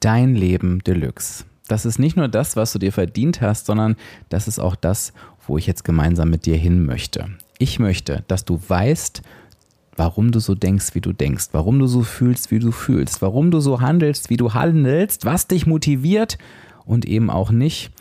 dein Leben Deluxe. Das ist nicht nur das, was du dir verdient hast, sondern das ist auch das, wo ich jetzt gemeinsam mit dir hin möchte. Ich möchte, dass du weißt, warum du so denkst, wie du denkst, warum du so fühlst, wie du fühlst, warum du so handelst, wie du handelst, was dich motiviert und eben auch nicht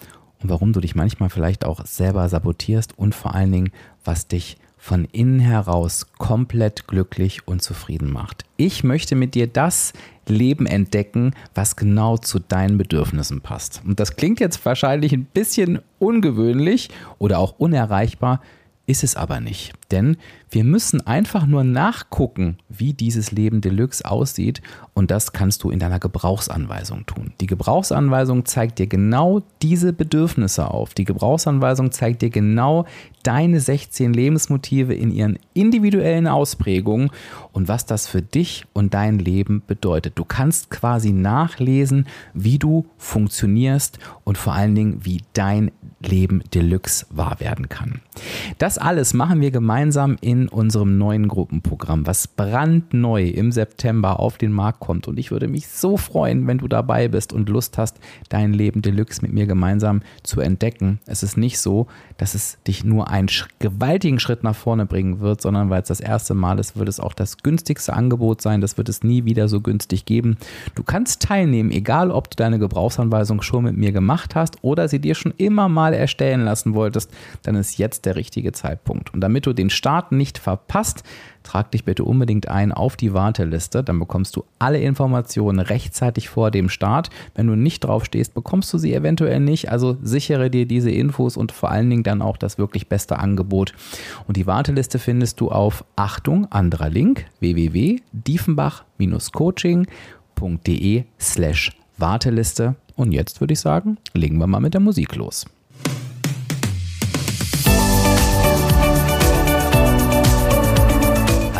und warum du dich manchmal vielleicht auch selber sabotierst und vor allen Dingen, was dich von innen heraus komplett glücklich und zufrieden macht. Ich möchte mit dir das Leben entdecken, was genau zu deinen Bedürfnissen passt. Und das klingt jetzt wahrscheinlich ein bisschen ungewöhnlich oder auch unerreichbar, ist es aber nicht. Denn wir müssen einfach nur nachgucken, wie dieses Leben Deluxe aussieht und das kannst du in deiner Gebrauchsanweisung tun. Die Gebrauchsanweisung zeigt dir genau diese Bedürfnisse auf. Die Gebrauchsanweisung zeigt dir genau deine 16 Lebensmotive in ihren individuellen Ausprägungen und was das für dich und dein Leben bedeutet. Du kannst quasi nachlesen, wie du funktionierst und vor allen Dingen, wie dein Leben Deluxe wahr werden kann. Das alles machen wir gemeinsam in unserem neuen Gruppenprogramm, was brandneu im September auf den Markt kommt. Und ich würde mich so freuen, wenn du dabei bist und Lust hast, dein Leben Deluxe mit mir gemeinsam zu entdecken. Es ist nicht so, dass es dich nur einen gewaltigen Schritt nach vorne bringen wird, sondern weil es das erste Mal ist, wird es auch das günstigste Angebot sein. Das wird es nie wieder so günstig geben. Du kannst teilnehmen, egal ob du deine Gebrauchsanweisung schon mit mir gemacht hast oder sie dir schon immer mal erstellen lassen wolltest, dann ist jetzt der richtige Zeitpunkt. Und damit du den Start nicht verpasst, trag dich bitte unbedingt ein auf die Warteliste. Dann bekommst du alle Informationen rechtzeitig vor dem Start. Wenn du nicht drauf stehst, bekommst du sie eventuell nicht. Also sichere dir diese Infos und vor allen Dingen dann auch das wirklich beste Angebot. Und die Warteliste findest du auf Achtung, anderer Link www.diefenbach-coaching.de slash Warteliste. Und jetzt würde ich sagen, legen wir mal mit der Musik los.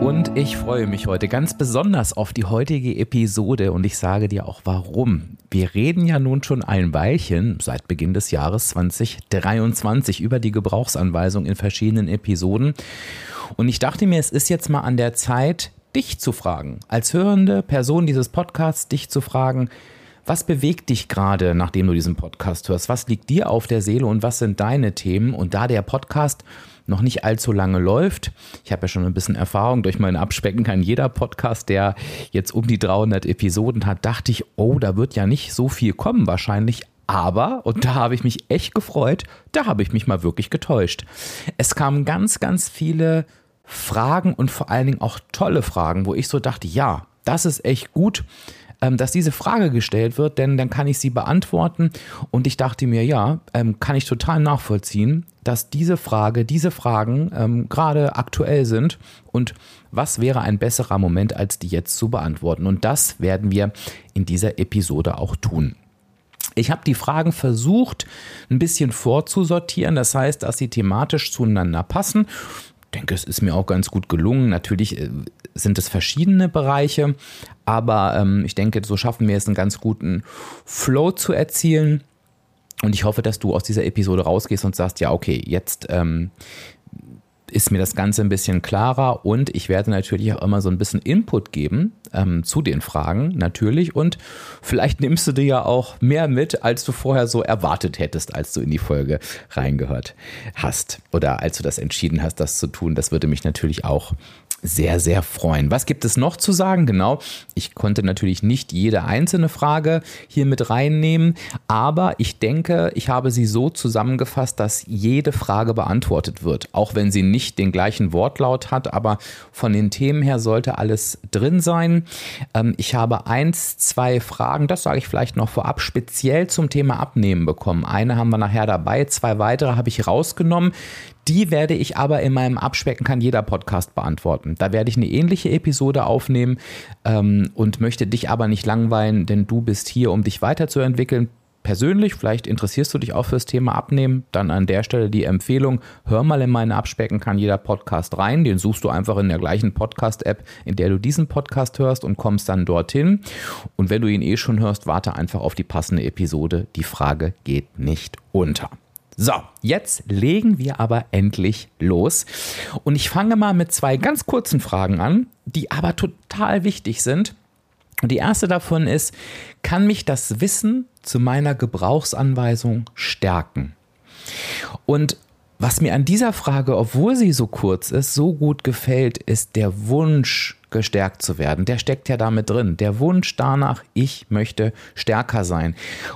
Und ich freue mich heute ganz besonders auf die heutige Episode und ich sage dir auch warum. Wir reden ja nun schon ein Weilchen seit Beginn des Jahres 2023 über die Gebrauchsanweisung in verschiedenen Episoden. Und ich dachte mir, es ist jetzt mal an der Zeit, dich zu fragen, als hörende Person dieses Podcasts, dich zu fragen, was bewegt dich gerade, nachdem du diesen Podcast hörst? Was liegt dir auf der Seele und was sind deine Themen? Und da der Podcast noch nicht allzu lange läuft. Ich habe ja schon ein bisschen Erfahrung durch mein Abspecken kann jeder Podcast, der jetzt um die 300 Episoden hat, dachte ich, oh, da wird ja nicht so viel kommen wahrscheinlich. Aber, und da habe ich mich echt gefreut, da habe ich mich mal wirklich getäuscht. Es kamen ganz, ganz viele Fragen und vor allen Dingen auch tolle Fragen, wo ich so dachte, ja, das ist echt gut. Ähm, dass diese Frage gestellt wird, denn dann kann ich sie beantworten. Und ich dachte mir, ja, ähm, kann ich total nachvollziehen, dass diese Frage, diese Fragen ähm, gerade aktuell sind. Und was wäre ein besserer Moment, als die jetzt zu beantworten? Und das werden wir in dieser Episode auch tun. Ich habe die Fragen versucht, ein bisschen vorzusortieren, das heißt, dass sie thematisch zueinander passen. Denke, es ist mir auch ganz gut gelungen. Natürlich äh, sind es verschiedene Bereiche, aber ähm, ich denke, so schaffen wir es einen ganz guten Flow zu erzielen. Und ich hoffe, dass du aus dieser Episode rausgehst und sagst, ja, okay, jetzt ähm, ist mir das Ganze ein bisschen klarer und ich werde natürlich auch immer so ein bisschen Input geben ähm, zu den Fragen, natürlich. Und vielleicht nimmst du dir ja auch mehr mit, als du vorher so erwartet hättest, als du in die Folge reingehört hast oder als du das entschieden hast, das zu tun. Das würde mich natürlich auch sehr, sehr freuen. Was gibt es noch zu sagen? Genau, ich konnte natürlich nicht jede einzelne Frage hier mit reinnehmen, aber ich denke, ich habe sie so zusammengefasst, dass jede Frage beantwortet wird, auch wenn sie nicht den gleichen Wortlaut hat, aber von den Themen her sollte alles drin sein. Ähm, ich habe eins, zwei Fragen, das sage ich vielleicht noch vorab, speziell zum Thema Abnehmen bekommen. Eine haben wir nachher dabei, zwei weitere habe ich rausgenommen. Die werde ich aber in meinem Abspecken kann jeder Podcast beantworten. Da werde ich eine ähnliche Episode aufnehmen ähm, und möchte dich aber nicht langweilen, denn du bist hier, um dich weiterzuentwickeln persönlich, vielleicht interessierst du dich auch fürs Thema Abnehmen, dann an der Stelle die Empfehlung, hör mal in meine Abspecken kann jeder Podcast rein. Den suchst du einfach in der gleichen Podcast-App, in der du diesen Podcast hörst und kommst dann dorthin. Und wenn du ihn eh schon hörst, warte einfach auf die passende Episode. Die Frage geht nicht unter. So, jetzt legen wir aber endlich los. Und ich fange mal mit zwei ganz kurzen Fragen an, die aber total wichtig sind und die erste davon ist, kann mich das Wissen zu meiner Gebrauchsanweisung stärken? Und was mir an dieser Frage, obwohl sie so kurz ist, so gut gefällt, ist der Wunsch, gestärkt zu werden. Der steckt ja damit drin. Der Wunsch danach, ich möchte stärker sein.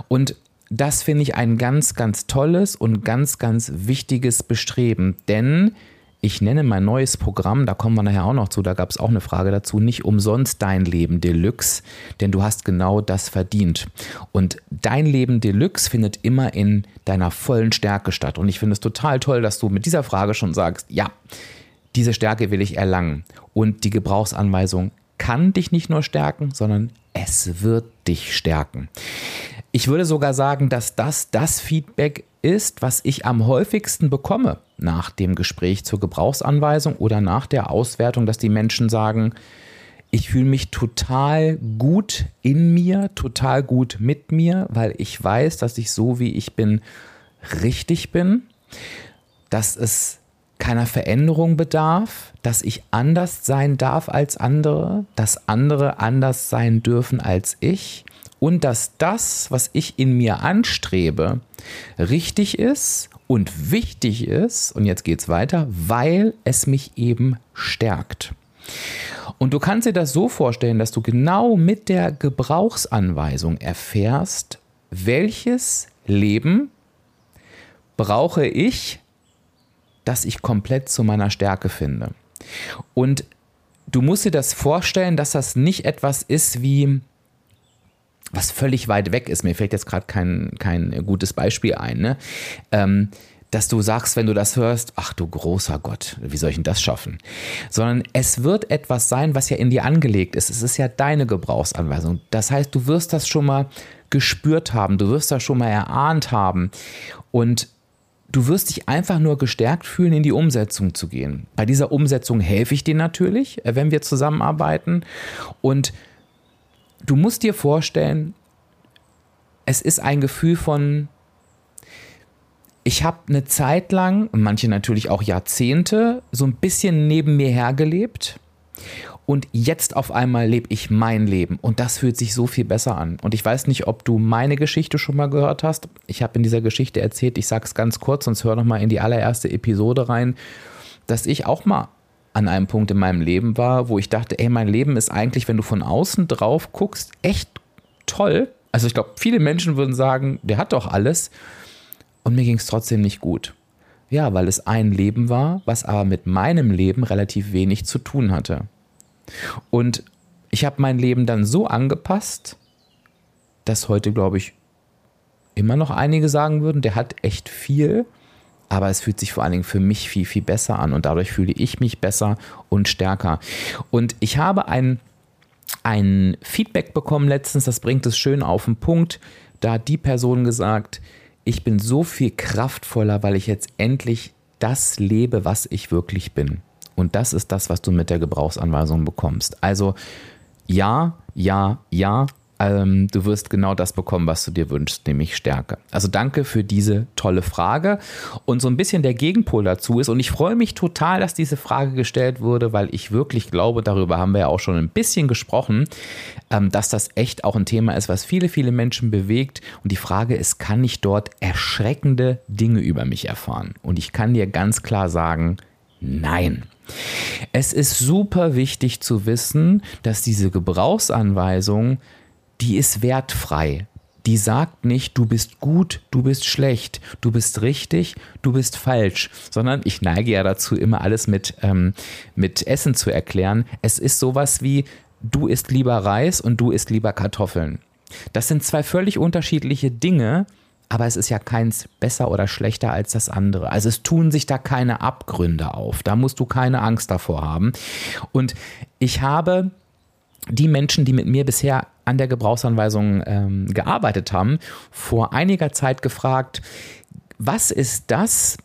Und das finde ich ein ganz, ganz tolles und ganz, ganz wichtiges Bestreben, denn ich nenne mein neues Programm, da kommen wir nachher auch noch zu, da gab es auch eine Frage dazu, nicht umsonst dein Leben Deluxe, denn du hast genau das verdient. Und dein Leben Deluxe findet immer in deiner vollen Stärke statt. Und ich finde es total toll, dass du mit dieser Frage schon sagst, ja, diese Stärke will ich erlangen. Und die Gebrauchsanweisung kann dich nicht nur stärken, sondern es wird dich stärken. Ich würde sogar sagen, dass das das Feedback ist, was ich am häufigsten bekomme nach dem Gespräch zur Gebrauchsanweisung oder nach der Auswertung, dass die Menschen sagen, ich fühle mich total gut in mir, total gut mit mir, weil ich weiß, dass ich so wie ich bin richtig bin, dass es keiner Veränderung bedarf, dass ich anders sein darf als andere, dass andere anders sein dürfen als ich und dass das, was ich in mir anstrebe, richtig ist und wichtig ist, und jetzt geht es weiter, weil es mich eben stärkt. Und du kannst dir das so vorstellen, dass du genau mit der Gebrauchsanweisung erfährst, welches Leben brauche ich, dass ich komplett zu meiner Stärke finde. Und du musst dir das vorstellen, dass das nicht etwas ist wie, was völlig weit weg ist. Mir fällt jetzt gerade kein, kein gutes Beispiel ein. Ne? Ähm, dass du sagst, wenn du das hörst, ach du großer Gott, wie soll ich denn das schaffen? Sondern es wird etwas sein, was ja in dir angelegt ist. Es ist ja deine Gebrauchsanweisung. Das heißt, du wirst das schon mal gespürt haben, du wirst das schon mal erahnt haben und du wirst dich einfach nur gestärkt fühlen, in die Umsetzung zu gehen. Bei dieser Umsetzung helfe ich dir natürlich, äh, wenn wir zusammenarbeiten und du musst dir vorstellen, es ist ein Gefühl von, ich habe eine Zeit lang, manche natürlich auch Jahrzehnte, so ein bisschen neben mir hergelebt. Und jetzt auf einmal lebe ich mein Leben und das fühlt sich so viel besser an. Und ich weiß nicht, ob du meine Geschichte schon mal gehört hast. Ich habe in dieser Geschichte erzählt, ich sage es ganz kurz, sonst hör noch mal in die allererste Episode rein, dass ich auch mal an einem Punkt in meinem Leben war, wo ich dachte, ey, mein Leben ist eigentlich, wenn du von außen drauf guckst, echt toll. Also ich glaube, viele Menschen würden sagen, der hat doch alles. Und mir ging es trotzdem nicht gut. Ja, weil es ein Leben war, was aber mit meinem Leben relativ wenig zu tun hatte. Und ich habe mein Leben dann so angepasst, dass heute, glaube ich, immer noch einige sagen würden, der hat echt viel aber es fühlt sich vor allen Dingen für mich viel, viel besser an und dadurch fühle ich mich besser und stärker. Und ich habe ein, ein Feedback bekommen letztens, das bringt es schön auf den Punkt. Da hat die Person gesagt, ich bin so viel kraftvoller, weil ich jetzt endlich das lebe, was ich wirklich bin. Und das ist das, was du mit der Gebrauchsanweisung bekommst. Also ja, ja, ja, ähm, du wirst genau das bekommen, was du dir wünschst, nämlich Stärke. Also danke für diese tolle Frage. Und so ein bisschen der Gegenpol dazu ist, und ich freue mich total, dass diese Frage gestellt wurde, weil ich wirklich glaube, darüber haben wir ja auch schon ein bisschen gesprochen, ähm, dass das echt auch ein Thema ist, was viele, viele Menschen bewegt. Und die Frage ist, kann ich dort erschreckende Dinge über mich erfahren? Und ich kann dir ganz klar sagen, nein. Es ist super wichtig zu wissen, dass diese Gebrauchsanweisung die ist wertfrei. Die sagt nicht, du bist gut, du bist schlecht, du bist richtig, du bist falsch, sondern ich neige ja dazu, immer alles mit, ähm, mit Essen zu erklären. Es ist sowas wie, du isst lieber Reis und du isst lieber Kartoffeln. Das sind zwei völlig unterschiedliche Dinge, aber es ist ja keins besser oder schlechter als das andere. Also es tun sich da keine Abgründe auf. Da musst du keine Angst davor haben. Und ich habe die Menschen, die mit mir bisher an der Gebrauchsanweisung ähm, gearbeitet haben, vor einiger Zeit gefragt, was ist das,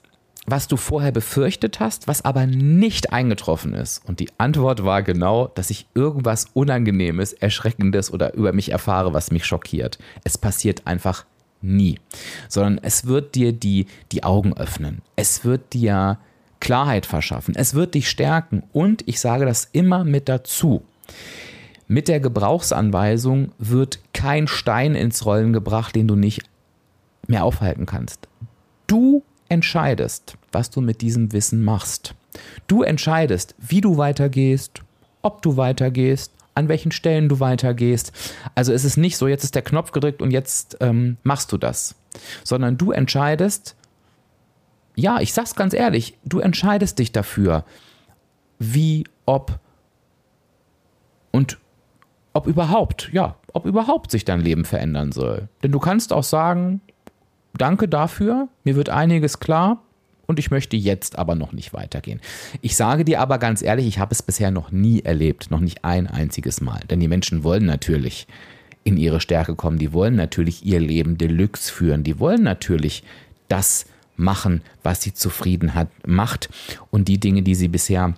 was du vorher befürchtet hast, was aber nicht eingetroffen ist? Und die Antwort war genau, dass ich irgendwas Unangenehmes, Erschreckendes oder über mich erfahre, was mich schockiert. Es passiert einfach nie, sondern es wird dir die, die Augen öffnen. Es wird dir Klarheit verschaffen. Es wird dich stärken. Und ich sage das immer mit dazu. Mit der Gebrauchsanweisung wird kein Stein ins Rollen gebracht, den du nicht mehr aufhalten kannst. Du entscheidest, was du mit diesem Wissen machst. Du entscheidest, wie du weitergehst, ob du weitergehst, an welchen Stellen du weitergehst. Also es ist nicht so, jetzt ist der Knopf gedrückt und jetzt ähm, machst du das, sondern du entscheidest, ja, ich sag's ganz ehrlich, du entscheidest dich dafür, wie, ob und ob überhaupt, ja, ob überhaupt sich dein Leben verändern soll. Denn du kannst auch sagen, danke dafür, mir wird einiges klar und ich möchte jetzt aber noch nicht weitergehen. Ich sage dir aber ganz ehrlich, ich habe es bisher noch nie erlebt, noch nicht ein einziges Mal. Denn die Menschen wollen natürlich in ihre Stärke kommen, die wollen natürlich ihr Leben Deluxe führen, die wollen natürlich das machen, was sie zufrieden hat, macht und die Dinge, die sie bisher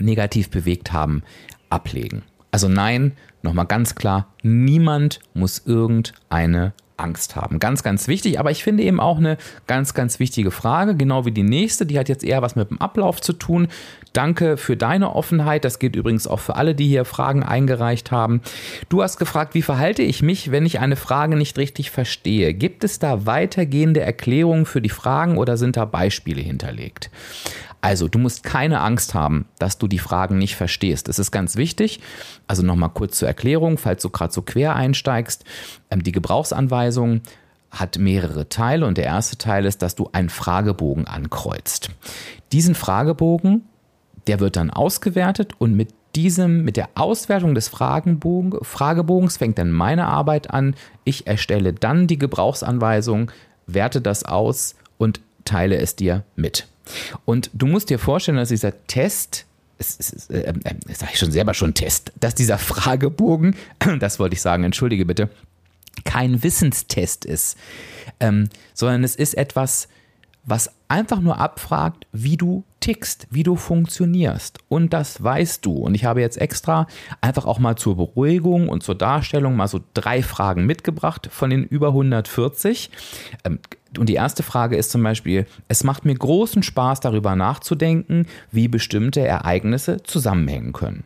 negativ bewegt haben, ablegen. Also nein, nochmal ganz klar, niemand muss irgendeine Angst haben. Ganz, ganz wichtig, aber ich finde eben auch eine ganz, ganz wichtige Frage, genau wie die nächste, die hat jetzt eher was mit dem Ablauf zu tun. Danke für deine Offenheit, das geht übrigens auch für alle, die hier Fragen eingereicht haben. Du hast gefragt, wie verhalte ich mich, wenn ich eine Frage nicht richtig verstehe? Gibt es da weitergehende Erklärungen für die Fragen oder sind da Beispiele hinterlegt? Also, du musst keine Angst haben, dass du die Fragen nicht verstehst. Das ist ganz wichtig. Also nochmal kurz zur Erklärung, falls du gerade so quer einsteigst. Ähm, die Gebrauchsanweisung hat mehrere Teile und der erste Teil ist, dass du einen Fragebogen ankreuzt. Diesen Fragebogen, der wird dann ausgewertet und mit diesem, mit der Auswertung des Fragebogen, Fragebogens fängt dann meine Arbeit an. Ich erstelle dann die Gebrauchsanweisung, werte das aus und teile es dir mit. Und du musst dir vorstellen, dass dieser Test, es ist, äh, äh, sage ich schon selber schon Test, dass dieser Fragebogen, das wollte ich sagen, entschuldige bitte, kein Wissenstest ist, ähm, sondern es ist etwas, was einfach nur abfragt, wie du tickst, wie du funktionierst. Und das weißt du. Und ich habe jetzt extra einfach auch mal zur Beruhigung und zur Darstellung mal so drei Fragen mitgebracht von den über 140. Ähm, und die erste Frage ist zum Beispiel, es macht mir großen Spaß darüber nachzudenken, wie bestimmte Ereignisse zusammenhängen können.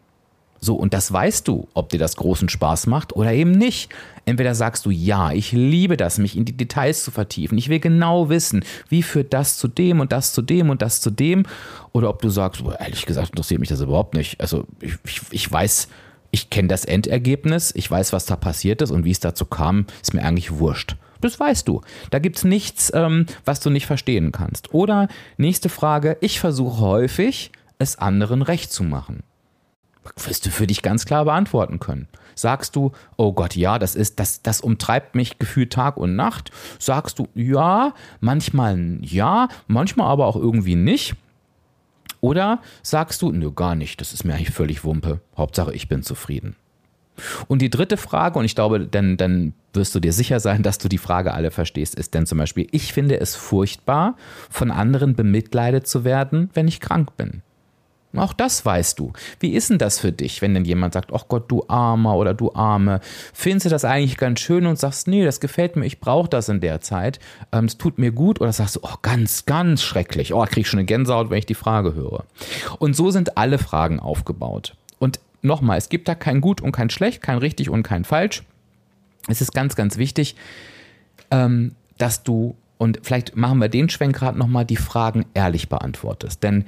So, und das weißt du, ob dir das großen Spaß macht oder eben nicht. Entweder sagst du, ja, ich liebe das, mich in die Details zu vertiefen. Ich will genau wissen, wie führt das zu dem und das zu dem und das zu dem. Oder ob du sagst, ehrlich gesagt, interessiert mich das überhaupt nicht. Also ich, ich, ich weiß, ich kenne das Endergebnis, ich weiß, was da passiert ist und wie es dazu kam, ist mir eigentlich wurscht. Das weißt du. Da gibt es nichts, ähm, was du nicht verstehen kannst. Oder nächste Frage, ich versuche häufig, es anderen recht zu machen wirst du für dich ganz klar beantworten können. Sagst du, oh Gott, ja, das ist, das, das umtreibt mich gefühlt Tag und Nacht. Sagst du, ja, manchmal ja, manchmal aber auch irgendwie nicht. Oder sagst du, nö, gar nicht, das ist mir eigentlich völlig Wumpe. Hauptsache, ich bin zufrieden. Und die dritte Frage, und ich glaube, dann, dann wirst du dir sicher sein, dass du die Frage alle verstehst, ist denn zum Beispiel, ich finde es furchtbar, von anderen bemitleidet zu werden, wenn ich krank bin. Auch das weißt du. Wie ist denn das für dich, wenn denn jemand sagt, ach Gott, du Armer oder du Arme? Findest du das eigentlich ganz schön und sagst, nee, das gefällt mir, ich brauche das in der Zeit, ähm, es tut mir gut? Oder sagst du, oh, ganz, ganz schrecklich, oh, krieg ich schon eine Gänsehaut, wenn ich die Frage höre. Und so sind alle Fragen aufgebaut. Und nochmal, es gibt da kein Gut und kein Schlecht, kein Richtig und kein Falsch. Es ist ganz, ganz wichtig, ähm, dass du, und vielleicht machen wir den Schwenk gerade nochmal, die Fragen ehrlich beantwortest. Denn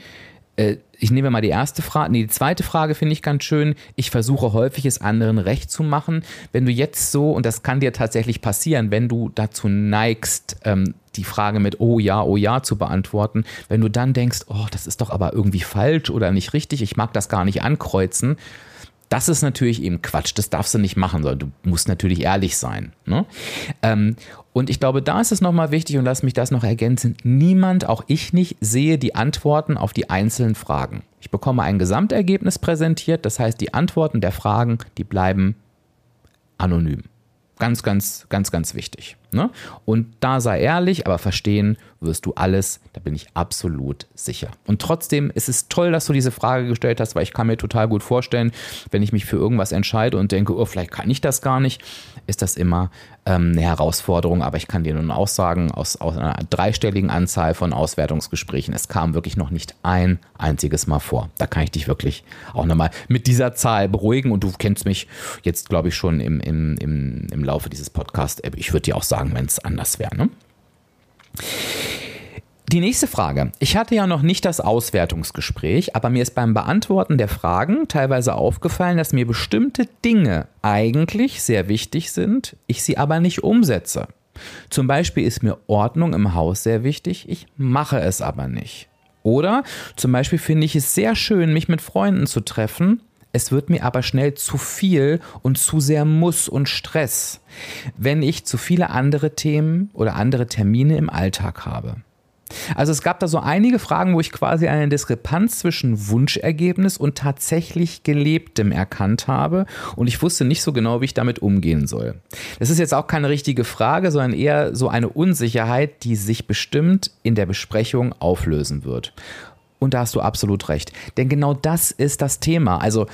äh, ich nehme mal die erste Frage, nee, die zweite Frage finde ich ganz schön. Ich versuche häufig es anderen recht zu machen. Wenn du jetzt so, und das kann dir tatsächlich passieren, wenn du dazu neigst, ähm, die Frage mit Oh ja, oh ja zu beantworten, wenn du dann denkst, oh, das ist doch aber irgendwie falsch oder nicht richtig, ich mag das gar nicht ankreuzen, das ist natürlich eben Quatsch, das darfst du nicht machen, sondern du musst natürlich ehrlich sein. Ne? Ähm, und ich glaube, da ist es nochmal wichtig und lass mich das noch ergänzen. Niemand, auch ich nicht, sehe die Antworten auf die einzelnen Fragen. Ich bekomme ein Gesamtergebnis präsentiert, das heißt, die Antworten der Fragen, die bleiben anonym. Ganz, ganz, ganz, ganz wichtig. Ne? Und da sei ehrlich, aber verstehen wirst du alles, da bin ich absolut sicher. Und trotzdem ist es toll, dass du diese Frage gestellt hast, weil ich kann mir total gut vorstellen, wenn ich mich für irgendwas entscheide und denke, oh, vielleicht kann ich das gar nicht, ist das immer ähm, eine Herausforderung. Aber ich kann dir nun auch sagen, aus, aus einer dreistelligen Anzahl von Auswertungsgesprächen, es kam wirklich noch nicht ein einziges Mal vor. Da kann ich dich wirklich auch nochmal mit dieser Zahl beruhigen und du kennst mich jetzt, glaube ich, schon im, im, im, im Laufe dieses Podcasts. Ich würde dir auch sagen, wenn es anders wäre. Ne? Die nächste Frage. Ich hatte ja noch nicht das Auswertungsgespräch, aber mir ist beim Beantworten der Fragen teilweise aufgefallen, dass mir bestimmte Dinge eigentlich sehr wichtig sind, ich sie aber nicht umsetze. Zum Beispiel ist mir Ordnung im Haus sehr wichtig, ich mache es aber nicht. Oder zum Beispiel finde ich es sehr schön, mich mit Freunden zu treffen, es wird mir aber schnell zu viel und zu sehr Muss und Stress, wenn ich zu viele andere Themen oder andere Termine im Alltag habe. Also es gab da so einige Fragen, wo ich quasi eine Diskrepanz zwischen Wunschergebnis und tatsächlich gelebtem erkannt habe und ich wusste nicht so genau, wie ich damit umgehen soll. Das ist jetzt auch keine richtige Frage, sondern eher so eine Unsicherheit, die sich bestimmt in der Besprechung auflösen wird. Und da hast du absolut recht. Denn genau das ist das Thema. Also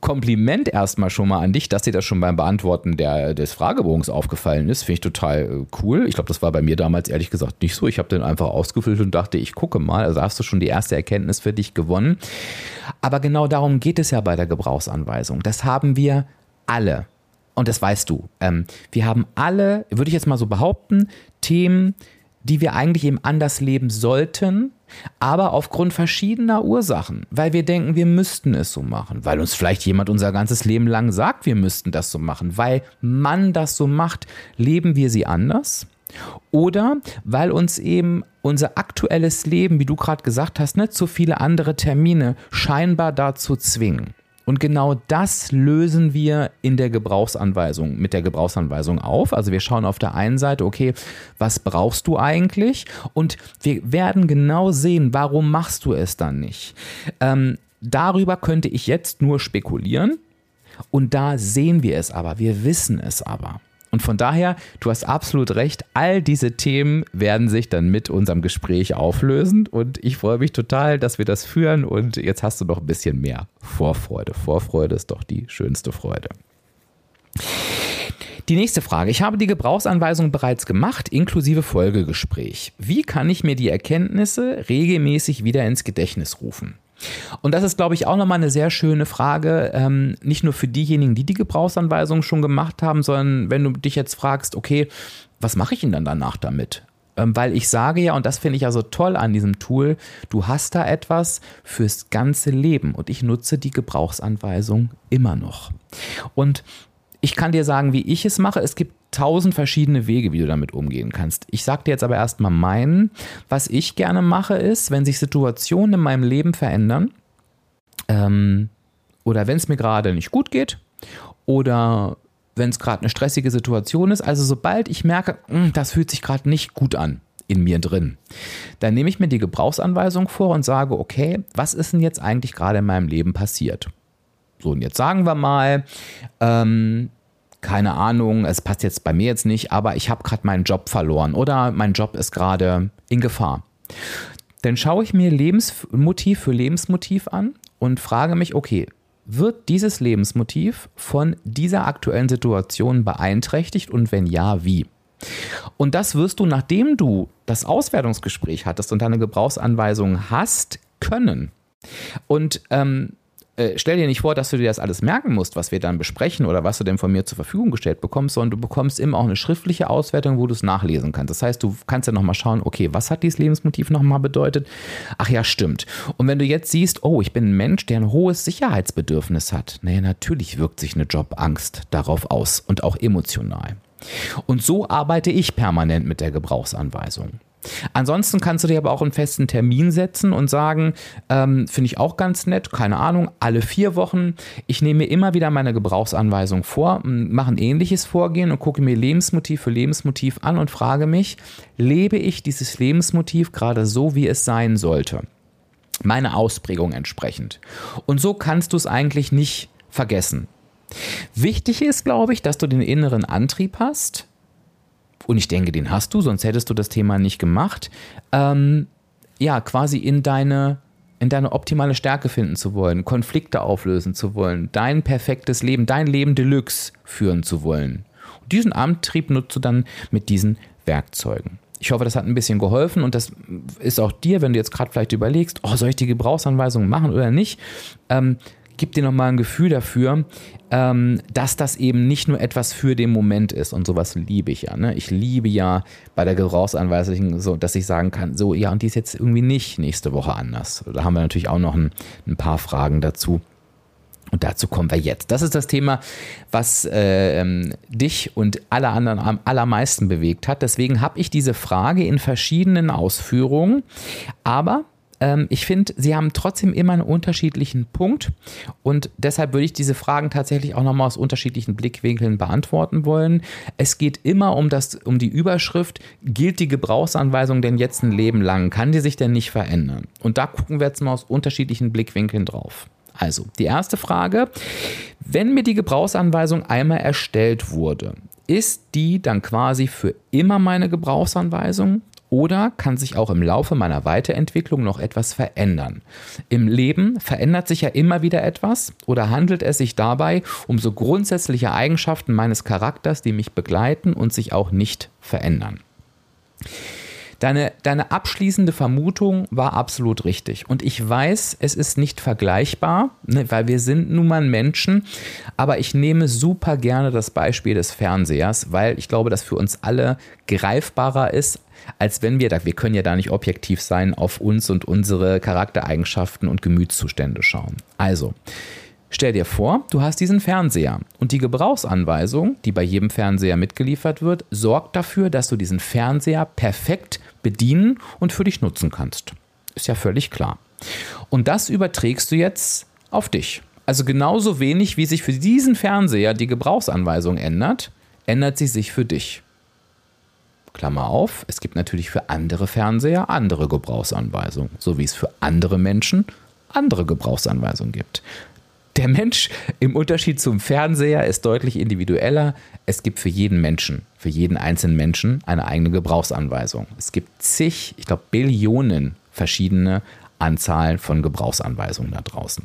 Kompliment erstmal schon mal an dich, dass dir das schon beim Beantworten der, des Fragebogens aufgefallen ist. Finde ich total äh, cool. Ich glaube, das war bei mir damals ehrlich gesagt nicht so. Ich habe den einfach ausgefüllt und dachte, ich gucke mal. Also hast du schon die erste Erkenntnis für dich gewonnen. Aber genau darum geht es ja bei der Gebrauchsanweisung. Das haben wir alle. Und das weißt du. Ähm, wir haben alle, würde ich jetzt mal so behaupten, Themen, die wir eigentlich eben anders leben sollten, aber aufgrund verschiedener Ursachen, weil wir denken, wir müssten es so machen, weil uns vielleicht jemand unser ganzes Leben lang sagt, wir müssten das so machen, weil man das so macht, leben wir sie anders. Oder weil uns eben unser aktuelles Leben, wie du gerade gesagt hast, nicht so viele andere Termine scheinbar dazu zwingen. Und genau das lösen wir in der Gebrauchsanweisung, mit der Gebrauchsanweisung auf. Also wir schauen auf der einen Seite, okay, was brauchst du eigentlich? Und wir werden genau sehen, warum machst du es dann nicht? Ähm, darüber könnte ich jetzt nur spekulieren. Und da sehen wir es aber, wir wissen es aber. Und von daher, du hast absolut recht, all diese Themen werden sich dann mit unserem Gespräch auflösen. Und ich freue mich total, dass wir das führen. Und jetzt hast du noch ein bisschen mehr Vorfreude. Vorfreude ist doch die schönste Freude. Die nächste Frage. Ich habe die Gebrauchsanweisung bereits gemacht, inklusive Folgegespräch. Wie kann ich mir die Erkenntnisse regelmäßig wieder ins Gedächtnis rufen? Und das ist, glaube ich, auch nochmal eine sehr schöne Frage, ähm, nicht nur für diejenigen, die die Gebrauchsanweisung schon gemacht haben, sondern wenn du dich jetzt fragst, okay, was mache ich denn dann danach damit? Ähm, weil ich sage ja, und das finde ich ja so toll an diesem Tool, du hast da etwas fürs ganze Leben und ich nutze die Gebrauchsanweisung immer noch. Und ich kann dir sagen, wie ich es mache. Es gibt tausend verschiedene Wege, wie du damit umgehen kannst. Ich sage dir jetzt aber erstmal meinen. Was ich gerne mache, ist, wenn sich Situationen in meinem Leben verändern ähm, oder wenn es mir gerade nicht gut geht oder wenn es gerade eine stressige Situation ist, also sobald ich merke, hm, das fühlt sich gerade nicht gut an in mir drin, dann nehme ich mir die Gebrauchsanweisung vor und sage, okay, was ist denn jetzt eigentlich gerade in meinem Leben passiert? So, und jetzt sagen wir mal, ähm, keine Ahnung, es passt jetzt bei mir jetzt nicht, aber ich habe gerade meinen Job verloren oder mein Job ist gerade in Gefahr. Dann schaue ich mir Lebensmotiv für Lebensmotiv an und frage mich, okay, wird dieses Lebensmotiv von dieser aktuellen Situation beeinträchtigt und wenn ja, wie? Und das wirst du, nachdem du das Auswertungsgespräch hattest und deine Gebrauchsanweisungen hast, können. Und ähm, äh, stell dir nicht vor, dass du dir das alles merken musst, was wir dann besprechen oder was du denn von mir zur Verfügung gestellt bekommst, sondern du bekommst immer auch eine schriftliche Auswertung, wo du es nachlesen kannst. Das heißt, du kannst ja nochmal schauen, okay, was hat dieses Lebensmotiv nochmal bedeutet? Ach ja, stimmt. Und wenn du jetzt siehst, oh, ich bin ein Mensch, der ein hohes Sicherheitsbedürfnis hat, naja, natürlich wirkt sich eine Jobangst darauf aus und auch emotional. Und so arbeite ich permanent mit der Gebrauchsanweisung. Ansonsten kannst du dir aber auch einen festen Termin setzen und sagen, ähm, finde ich auch ganz nett, keine Ahnung, alle vier Wochen. Ich nehme mir immer wieder meine Gebrauchsanweisung vor, mache ein ähnliches Vorgehen und gucke mir Lebensmotiv für Lebensmotiv an und frage mich, lebe ich dieses Lebensmotiv gerade so, wie es sein sollte? Meine Ausprägung entsprechend. Und so kannst du es eigentlich nicht vergessen. Wichtig ist, glaube ich, dass du den inneren Antrieb hast. Und ich denke, den hast du, sonst hättest du das Thema nicht gemacht. Ähm, ja, quasi in deine, in deine optimale Stärke finden zu wollen, Konflikte auflösen zu wollen, dein perfektes Leben, dein Leben Deluxe führen zu wollen. Und diesen Antrieb nutzt du dann mit diesen Werkzeugen. Ich hoffe, das hat ein bisschen geholfen und das ist auch dir, wenn du jetzt gerade vielleicht überlegst, oh, soll ich die Gebrauchsanweisung machen oder nicht? Ähm, gib dir nochmal ein Gefühl dafür, ähm, dass das eben nicht nur etwas für den Moment ist und sowas liebe ich ja. Ne? Ich liebe ja bei der Gebrauchsanweisung so, dass ich sagen kann, so ja und die ist jetzt irgendwie nicht nächste Woche anders. Da haben wir natürlich auch noch ein, ein paar Fragen dazu. Und dazu kommen wir jetzt. Das ist das Thema, was äh, dich und alle anderen am allermeisten bewegt hat. Deswegen habe ich diese Frage in verschiedenen Ausführungen. Aber ähm, ich finde, sie haben trotzdem immer einen unterschiedlichen Punkt. Und deshalb würde ich diese Fragen tatsächlich auch nochmal aus unterschiedlichen Blickwinkeln beantworten wollen. Es geht immer um, das, um die Überschrift, gilt die Gebrauchsanweisung denn jetzt ein Leben lang? Kann die sich denn nicht verändern? Und da gucken wir jetzt mal aus unterschiedlichen Blickwinkeln drauf. Also, die erste Frage, wenn mir die Gebrauchsanweisung einmal erstellt wurde, ist die dann quasi für immer meine Gebrauchsanweisung? Oder kann sich auch im Laufe meiner Weiterentwicklung noch etwas verändern? Im Leben verändert sich ja immer wieder etwas oder handelt es sich dabei um so grundsätzliche Eigenschaften meines Charakters, die mich begleiten und sich auch nicht verändern? Deine, deine abschließende Vermutung war absolut richtig. Und ich weiß, es ist nicht vergleichbar, ne, weil wir sind nun mal Menschen. Aber ich nehme super gerne das Beispiel des Fernsehers, weil ich glaube, dass für uns alle greifbarer ist, als wenn wir, wir können ja da nicht objektiv sein, auf uns und unsere Charaktereigenschaften und Gemütszustände schauen. Also, Stell dir vor, du hast diesen Fernseher und die Gebrauchsanweisung, die bei jedem Fernseher mitgeliefert wird, sorgt dafür, dass du diesen Fernseher perfekt bedienen und für dich nutzen kannst. Ist ja völlig klar. Und das überträgst du jetzt auf dich. Also genauso wenig, wie sich für diesen Fernseher die Gebrauchsanweisung ändert, ändert sie sich für dich. Klammer auf, es gibt natürlich für andere Fernseher andere Gebrauchsanweisungen, so wie es für andere Menschen andere Gebrauchsanweisungen gibt. Der Mensch im Unterschied zum Fernseher ist deutlich individueller. Es gibt für jeden Menschen, für jeden einzelnen Menschen eine eigene Gebrauchsanweisung. Es gibt zig, ich glaube Billionen verschiedene Anzahlen von Gebrauchsanweisungen da draußen.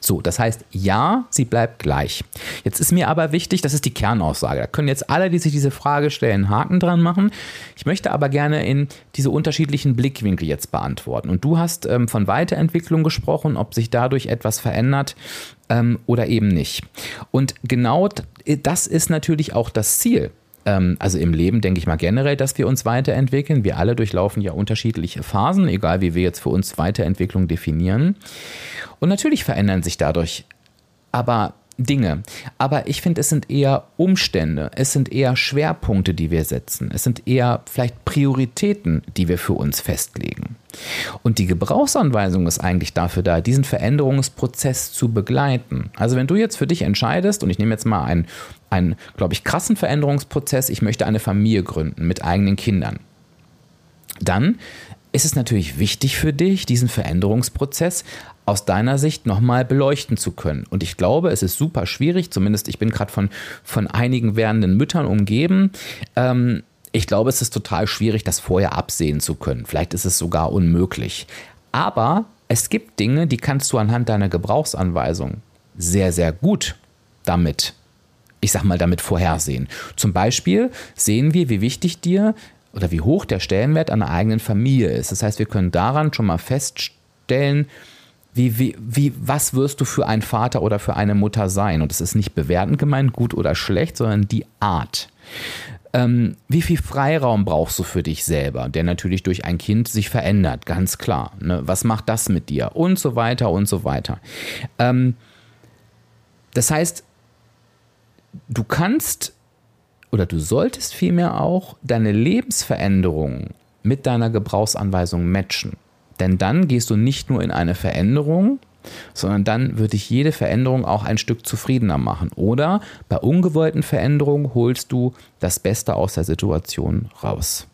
So, das heißt, ja, sie bleibt gleich. Jetzt ist mir aber wichtig, das ist die Kernaussage. Da können jetzt alle, die sich diese Frage stellen, Haken dran machen. Ich möchte aber gerne in diese unterschiedlichen Blickwinkel jetzt beantworten. Und du hast ähm, von Weiterentwicklung gesprochen, ob sich dadurch etwas verändert ähm, oder eben nicht. Und genau das ist natürlich auch das Ziel also im Leben denke ich mal generell, dass wir uns weiterentwickeln. Wir alle durchlaufen ja unterschiedliche Phasen, egal wie wir jetzt für uns Weiterentwicklung definieren. Und natürlich verändern sich dadurch aber Dinge. Aber ich finde, es sind eher Umstände, es sind eher Schwerpunkte, die wir setzen, es sind eher vielleicht Prioritäten, die wir für uns festlegen. Und die Gebrauchsanweisung ist eigentlich dafür da, diesen Veränderungsprozess zu begleiten. Also wenn du jetzt für dich entscheidest, und ich nehme jetzt mal einen, einen glaube ich, krassen Veränderungsprozess, ich möchte eine Familie gründen mit eigenen Kindern, dann ist es natürlich wichtig für dich, diesen Veränderungsprozess aus deiner Sicht nochmal beleuchten zu können. Und ich glaube, es ist super schwierig, zumindest ich bin gerade von, von einigen werdenden Müttern umgeben. Ähm, ich glaube, es ist total schwierig, das vorher absehen zu können. Vielleicht ist es sogar unmöglich. Aber es gibt Dinge, die kannst du anhand deiner Gebrauchsanweisung sehr, sehr gut damit, ich sag mal, damit vorhersehen. Zum Beispiel sehen wir, wie wichtig dir oder wie hoch der Stellenwert einer eigenen Familie ist. Das heißt, wir können daran schon mal feststellen, wie, wie, wie, was wirst du für ein Vater oder für eine Mutter sein? Und es ist nicht bewertend gemeint, gut oder schlecht, sondern die Art. Ähm, wie viel Freiraum brauchst du für dich selber, der natürlich durch ein Kind sich verändert, ganz klar. Ne? Was macht das mit dir? Und so weiter und so weiter. Ähm, das heißt, du kannst oder du solltest vielmehr auch deine Lebensveränderung mit deiner Gebrauchsanweisung matchen. Denn dann gehst du nicht nur in eine Veränderung, sondern dann wird dich jede Veränderung auch ein Stück zufriedener machen. Oder bei ungewollten Veränderungen holst du das Beste aus der Situation raus.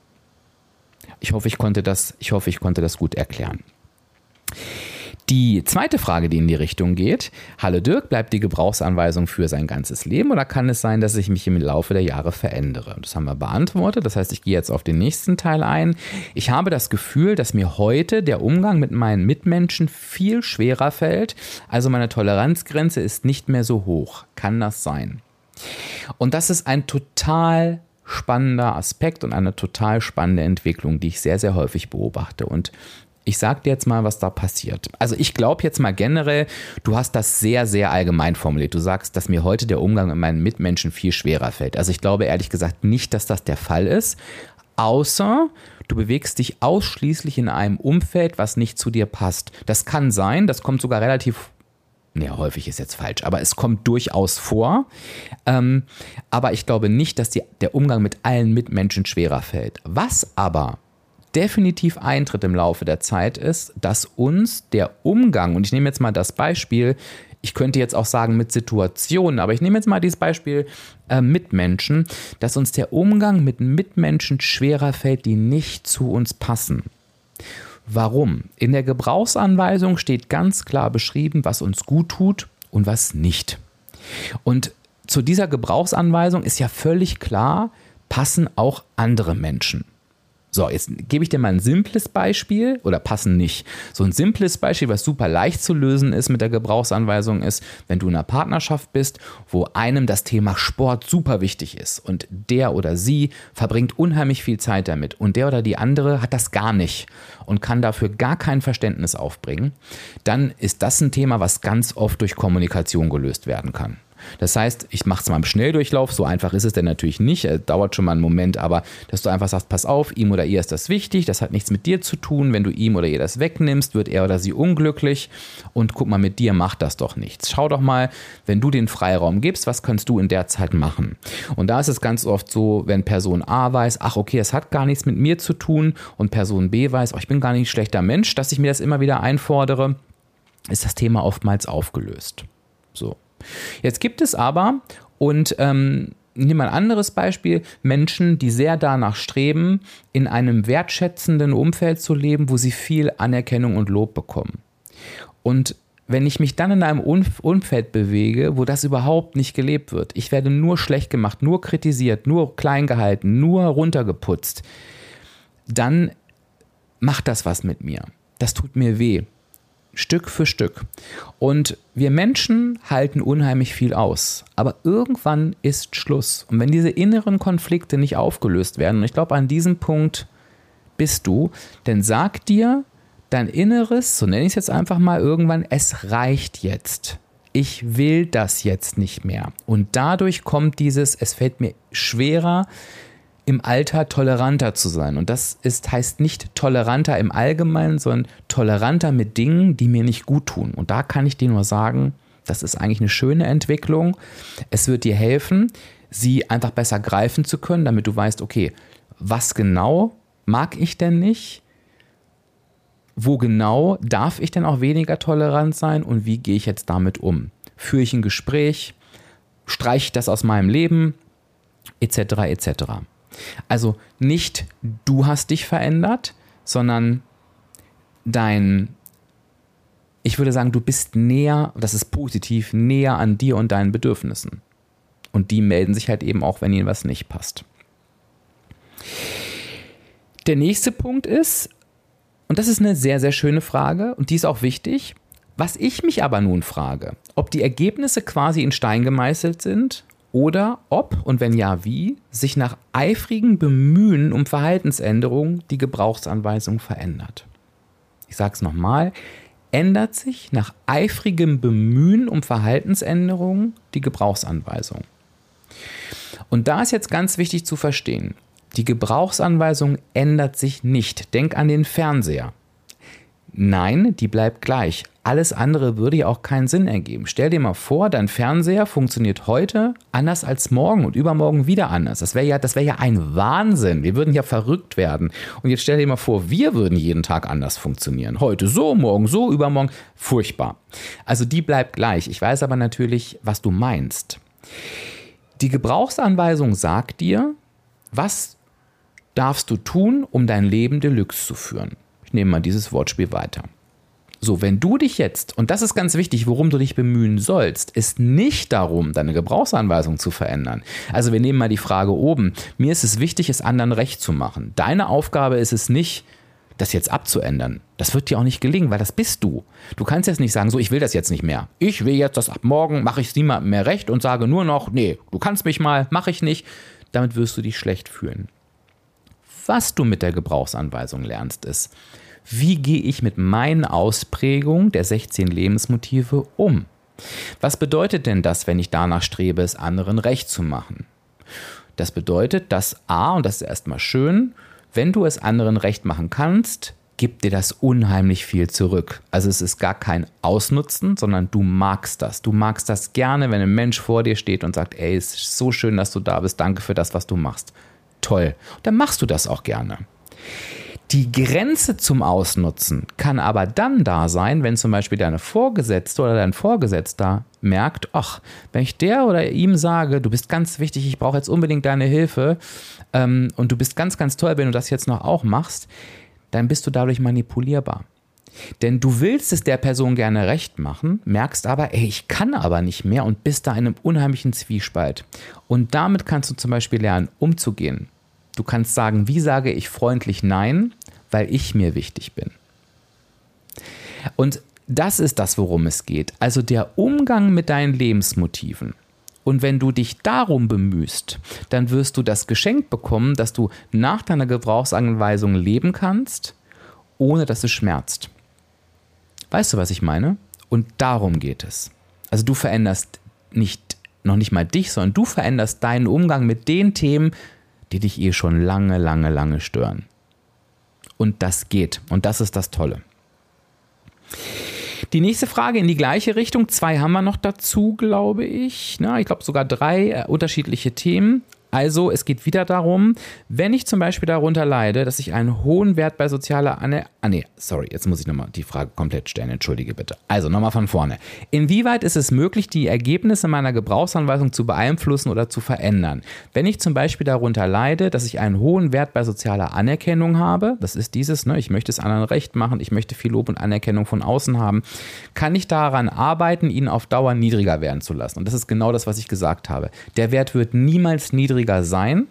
Ich hoffe, ich konnte das, ich hoffe, ich konnte das gut erklären. Die zweite Frage, die in die Richtung geht, Hallo Dirk, bleibt die Gebrauchsanweisung für sein ganzes Leben oder kann es sein, dass ich mich im Laufe der Jahre verändere? Das haben wir beantwortet, das heißt, ich gehe jetzt auf den nächsten Teil ein. Ich habe das Gefühl, dass mir heute der Umgang mit meinen Mitmenschen viel schwerer fällt, also meine Toleranzgrenze ist nicht mehr so hoch. Kann das sein? Und das ist ein total spannender Aspekt und eine total spannende Entwicklung, die ich sehr, sehr häufig beobachte. Und ich sag dir jetzt mal, was da passiert. Also ich glaube jetzt mal generell, du hast das sehr, sehr allgemein formuliert. Du sagst, dass mir heute der Umgang mit meinen Mitmenschen viel schwerer fällt. Also ich glaube ehrlich gesagt nicht, dass das der Fall ist, außer du bewegst dich ausschließlich in einem Umfeld, was nicht zu dir passt. Das kann sein, das kommt sogar relativ Nee, häufig ist jetzt falsch, aber es kommt durchaus vor. Ähm, aber ich glaube nicht, dass die, der Umgang mit allen Mitmenschen schwerer fällt. Was aber definitiv eintritt im Laufe der Zeit ist, dass uns der Umgang, und ich nehme jetzt mal das Beispiel, ich könnte jetzt auch sagen mit Situationen, aber ich nehme jetzt mal dieses Beispiel äh, Mitmenschen, dass uns der Umgang mit Mitmenschen schwerer fällt, die nicht zu uns passen. Warum? In der Gebrauchsanweisung steht ganz klar beschrieben, was uns gut tut und was nicht. Und zu dieser Gebrauchsanweisung ist ja völlig klar, passen auch andere Menschen. So, jetzt gebe ich dir mal ein simples Beispiel oder passen nicht. So ein simples Beispiel, was super leicht zu lösen ist mit der Gebrauchsanweisung, ist, wenn du in einer Partnerschaft bist, wo einem das Thema Sport super wichtig ist und der oder sie verbringt unheimlich viel Zeit damit und der oder die andere hat das gar nicht und kann dafür gar kein Verständnis aufbringen, dann ist das ein Thema, was ganz oft durch Kommunikation gelöst werden kann. Das heißt, ich mache es mal im Schnelldurchlauf, so einfach ist es denn natürlich nicht, es dauert schon mal einen Moment, aber dass du einfach sagst, pass auf, ihm oder ihr ist das wichtig, das hat nichts mit dir zu tun, wenn du ihm oder ihr das wegnimmst, wird er oder sie unglücklich und guck mal, mit dir macht das doch nichts. Schau doch mal, wenn du den Freiraum gibst, was kannst du in der Zeit machen? Und da ist es ganz oft so, wenn Person A weiß, ach okay, es hat gar nichts mit mir zu tun und Person B weiß, oh, ich bin gar nicht ein schlechter Mensch, dass ich mir das immer wieder einfordere, ist das Thema oftmals aufgelöst. So. Jetzt gibt es aber, und ähm, Nimm ein anderes Beispiel, Menschen, die sehr danach streben, in einem wertschätzenden Umfeld zu leben, wo sie viel Anerkennung und Lob bekommen. Und wenn ich mich dann in einem Umfeld bewege, wo das überhaupt nicht gelebt wird, ich werde nur schlecht gemacht, nur kritisiert, nur klein gehalten, nur runtergeputzt, dann macht das was mit mir. Das tut mir weh. Stück für Stück. Und wir Menschen halten unheimlich viel aus. Aber irgendwann ist Schluss. Und wenn diese inneren Konflikte nicht aufgelöst werden, und ich glaube, an diesem Punkt bist du, dann sag dir dein Inneres, so nenne ich es jetzt einfach mal irgendwann, es reicht jetzt. Ich will das jetzt nicht mehr. Und dadurch kommt dieses, es fällt mir schwerer, im Alter toleranter zu sein. Und das ist, heißt nicht toleranter im Allgemeinen, sondern toleranter mit Dingen, die mir nicht gut tun. Und da kann ich dir nur sagen, das ist eigentlich eine schöne Entwicklung. Es wird dir helfen, sie einfach besser greifen zu können, damit du weißt, okay, was genau mag ich denn nicht? Wo genau darf ich denn auch weniger tolerant sein und wie gehe ich jetzt damit um? Führe ich ein Gespräch? Streiche ich das aus meinem Leben? Etc. etc. Also nicht du hast dich verändert, sondern dein, ich würde sagen, du bist näher, das ist positiv, näher an dir und deinen Bedürfnissen. Und die melden sich halt eben auch, wenn ihnen was nicht passt. Der nächste Punkt ist, und das ist eine sehr, sehr schöne Frage und die ist auch wichtig, was ich mich aber nun frage, ob die Ergebnisse quasi in Stein gemeißelt sind oder ob und wenn ja wie sich nach eifrigem Bemühen um Verhaltensänderung die Gebrauchsanweisung verändert. Ich sage es nochmal, ändert sich nach eifrigem Bemühen um Verhaltensänderung die Gebrauchsanweisung. Und da ist jetzt ganz wichtig zu verstehen, die Gebrauchsanweisung ändert sich nicht. Denk an den Fernseher. Nein, die bleibt gleich. Alles andere würde ja auch keinen Sinn ergeben. Stell dir mal vor, dein Fernseher funktioniert heute anders als morgen und übermorgen wieder anders. Das wäre ja, das wäre ja ein Wahnsinn. Wir würden ja verrückt werden. Und jetzt stell dir mal vor, wir würden jeden Tag anders funktionieren. Heute so, morgen so, übermorgen. Furchtbar. Also die bleibt gleich. Ich weiß aber natürlich, was du meinst. Die Gebrauchsanweisung sagt dir, was darfst du tun, um dein Leben Deluxe zu führen. Ich nehme mal dieses Wortspiel weiter. So, wenn du dich jetzt, und das ist ganz wichtig, worum du dich bemühen sollst, ist nicht darum, deine Gebrauchsanweisung zu verändern. Also wir nehmen mal die Frage oben. Mir ist es wichtig, es anderen recht zu machen. Deine Aufgabe ist es nicht, das jetzt abzuändern. Das wird dir auch nicht gelingen, weil das bist du. Du kannst jetzt nicht sagen, so, ich will das jetzt nicht mehr. Ich will jetzt das ab morgen, mache ich es niemandem mehr recht und sage nur noch, nee, du kannst mich mal, mache ich nicht. Damit wirst du dich schlecht fühlen. Was du mit der Gebrauchsanweisung lernst, ist, wie gehe ich mit meinen Ausprägungen der 16 Lebensmotive um? Was bedeutet denn das, wenn ich danach strebe, es anderen recht zu machen? Das bedeutet, dass A, und das ist erstmal schön, wenn du es anderen recht machen kannst, gibt dir das unheimlich viel zurück. Also es ist gar kein Ausnutzen, sondern du magst das. Du magst das gerne, wenn ein Mensch vor dir steht und sagt, ey, es ist so schön, dass du da bist, danke für das, was du machst. Toll. Dann machst du das auch gerne. Die Grenze zum Ausnutzen kann aber dann da sein, wenn zum Beispiel deine Vorgesetzte oder dein Vorgesetzter merkt, ach, wenn ich der oder ihm sage, du bist ganz wichtig, ich brauche jetzt unbedingt deine Hilfe ähm, und du bist ganz, ganz toll, wenn du das jetzt noch auch machst, dann bist du dadurch manipulierbar. Denn du willst es der Person gerne recht machen, merkst aber, ey, ich kann aber nicht mehr und bist da in einem unheimlichen Zwiespalt. Und damit kannst du zum Beispiel lernen, umzugehen. Du kannst sagen, wie sage ich freundlich Nein, weil ich mir wichtig bin. Und das ist das, worum es geht. Also der Umgang mit deinen Lebensmotiven. Und wenn du dich darum bemühst, dann wirst du das Geschenk bekommen, dass du nach deiner Gebrauchsanweisung leben kannst, ohne dass es schmerzt. Weißt du, was ich meine? Und darum geht es. Also du veränderst nicht noch nicht mal dich, sondern du veränderst deinen Umgang mit den Themen, die dich eh schon lange, lange, lange stören. Und das geht. Und das ist das Tolle. Die nächste Frage in die gleiche Richtung. Zwei haben wir noch dazu, glaube ich. Na, ich glaube sogar drei äh, unterschiedliche Themen. Also es geht wieder darum, wenn ich zum Beispiel darunter leide, dass ich einen hohen Wert bei sozialer Anerkennung. Ah nee, sorry, jetzt muss ich nochmal die Frage komplett stellen, entschuldige bitte. Also nochmal von vorne. Inwieweit ist es möglich, die Ergebnisse meiner Gebrauchsanweisung zu beeinflussen oder zu verändern? Wenn ich zum Beispiel darunter leide, dass ich einen hohen Wert bei sozialer Anerkennung habe, das ist dieses, ne, ich möchte es anderen recht machen, ich möchte viel Lob und Anerkennung von außen haben, kann ich daran arbeiten, ihn auf Dauer niedriger werden zu lassen. Und das ist genau das, was ich gesagt habe. Der Wert wird niemals niedriger sein,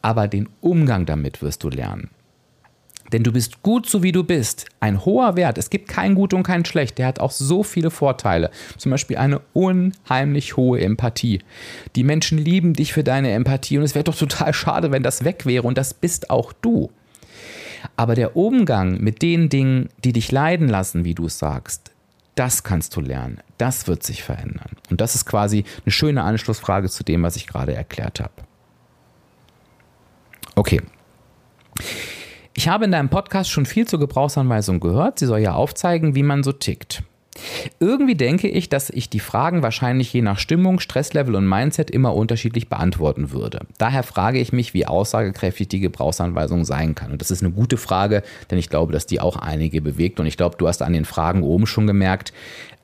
aber den Umgang damit wirst du lernen. Denn du bist gut so wie du bist. Ein hoher Wert. Es gibt kein Gut und kein Schlecht. Der hat auch so viele Vorteile. Zum Beispiel eine unheimlich hohe Empathie. Die Menschen lieben dich für deine Empathie und es wäre doch total schade, wenn das weg wäre und das bist auch du. Aber der Umgang mit den Dingen, die dich leiden lassen, wie du es sagst, das kannst du lernen. Das wird sich verändern. Und das ist quasi eine schöne Anschlussfrage zu dem, was ich gerade erklärt habe. Okay. Ich habe in deinem Podcast schon viel zur Gebrauchsanweisung gehört. Sie soll ja aufzeigen, wie man so tickt. Irgendwie denke ich, dass ich die Fragen wahrscheinlich je nach Stimmung, Stresslevel und Mindset immer unterschiedlich beantworten würde. Daher frage ich mich, wie aussagekräftig die Gebrauchsanweisung sein kann. Und das ist eine gute Frage, denn ich glaube, dass die auch einige bewegt. Und ich glaube, du hast an den Fragen oben schon gemerkt,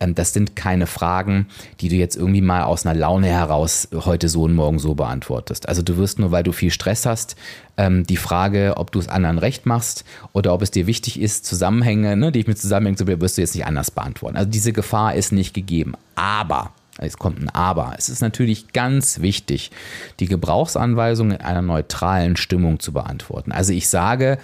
das sind keine Fragen, die du jetzt irgendwie mal aus einer Laune heraus heute so und morgen so beantwortest. Also du wirst nur, weil du viel Stress hast, ähm, die Frage, ob du es anderen recht machst oder ob es dir wichtig ist, Zusammenhänge, ne, die ich mit Zusammenhängen zu wirst du jetzt nicht anders beantworten. Also diese Gefahr ist nicht gegeben. Aber es kommt ein Aber. Es ist natürlich ganz wichtig, die Gebrauchsanweisung in einer neutralen Stimmung zu beantworten. Also ich sage,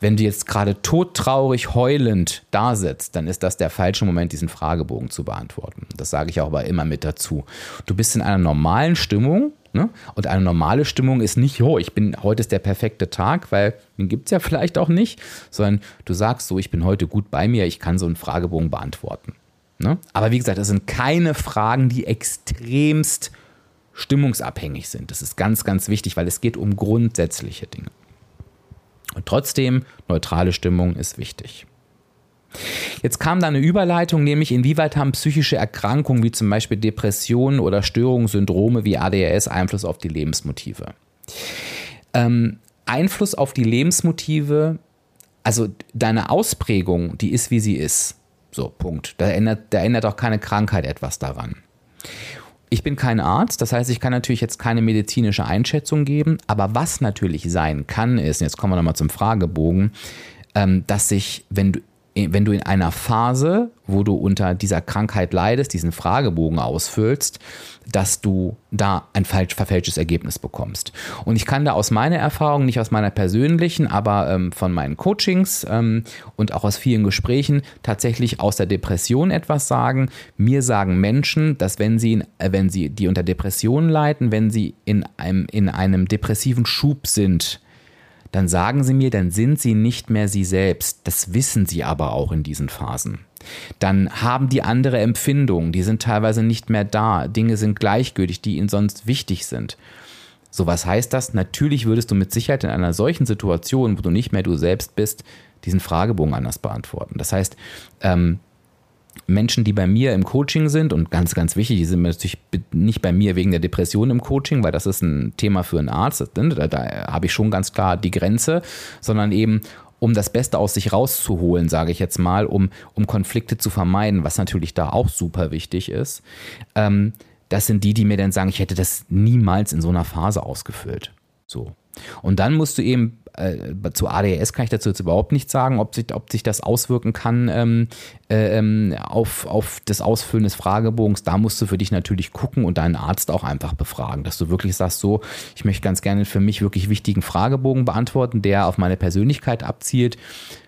wenn du jetzt gerade todtraurig heulend da sitzt, dann ist das der falsche Moment, diesen Fragebogen zu beantworten. Das sage ich auch aber immer mit dazu. Du bist in einer normalen Stimmung, Ne? Und eine normale Stimmung ist nicht, oh, ich bin, heute ist der perfekte Tag, weil den gibt es ja vielleicht auch nicht, sondern du sagst so, ich bin heute gut bei mir, ich kann so einen Fragebogen beantworten. Ne? Aber wie gesagt, das sind keine Fragen, die extremst stimmungsabhängig sind. Das ist ganz, ganz wichtig, weil es geht um grundsätzliche Dinge. Und trotzdem, neutrale Stimmung ist wichtig. Jetzt kam da eine Überleitung, nämlich inwieweit haben psychische Erkrankungen wie zum Beispiel Depressionen oder Störungen, Syndrome wie ADHS Einfluss auf die Lebensmotive? Ähm, Einfluss auf die Lebensmotive, also deine Ausprägung, die ist wie sie ist. So, Punkt. Da ändert, da ändert auch keine Krankheit etwas daran. Ich bin kein Arzt, das heißt, ich kann natürlich jetzt keine medizinische Einschätzung geben, aber was natürlich sein kann, ist, jetzt kommen wir nochmal zum Fragebogen, ähm, dass sich, wenn du wenn du in einer Phase, wo du unter dieser Krankheit leidest, diesen Fragebogen ausfüllst, dass du da ein falsch verfälschtes Ergebnis bekommst. Und ich kann da aus meiner Erfahrung, nicht aus meiner persönlichen, aber ähm, von meinen Coachings ähm, und auch aus vielen Gesprächen tatsächlich aus der Depression etwas sagen. Mir sagen Menschen, dass wenn sie, äh, wenn sie die unter Depressionen leiden, wenn sie in einem, in einem depressiven Schub sind, dann sagen sie mir, dann sind sie nicht mehr sie selbst. Das wissen sie aber auch in diesen Phasen. Dann haben die andere Empfindungen, die sind teilweise nicht mehr da. Dinge sind gleichgültig, die ihnen sonst wichtig sind. So, was heißt das? Natürlich würdest du mit Sicherheit in einer solchen Situation, wo du nicht mehr du selbst bist, diesen Fragebogen anders beantworten. Das heißt, ähm, Menschen, die bei mir im Coaching sind und ganz, ganz wichtig, die sind natürlich nicht bei mir wegen der Depression im Coaching, weil das ist ein Thema für einen Arzt, da, da habe ich schon ganz klar die Grenze, sondern eben um das Beste aus sich rauszuholen, sage ich jetzt mal, um, um Konflikte zu vermeiden, was natürlich da auch super wichtig ist. Ähm, das sind die, die mir dann sagen, ich hätte das niemals in so einer Phase ausgefüllt. So. Und dann musst du eben äh, zu ADHS kann ich dazu jetzt überhaupt nicht sagen, ob sich, ob sich das auswirken kann ähm, äh, ähm, auf, auf das Ausfüllen des Fragebogens. Da musst du für dich natürlich gucken und deinen Arzt auch einfach befragen, dass du wirklich sagst, so, ich möchte ganz gerne für mich wirklich wichtigen Fragebogen beantworten, der auf meine Persönlichkeit abzielt.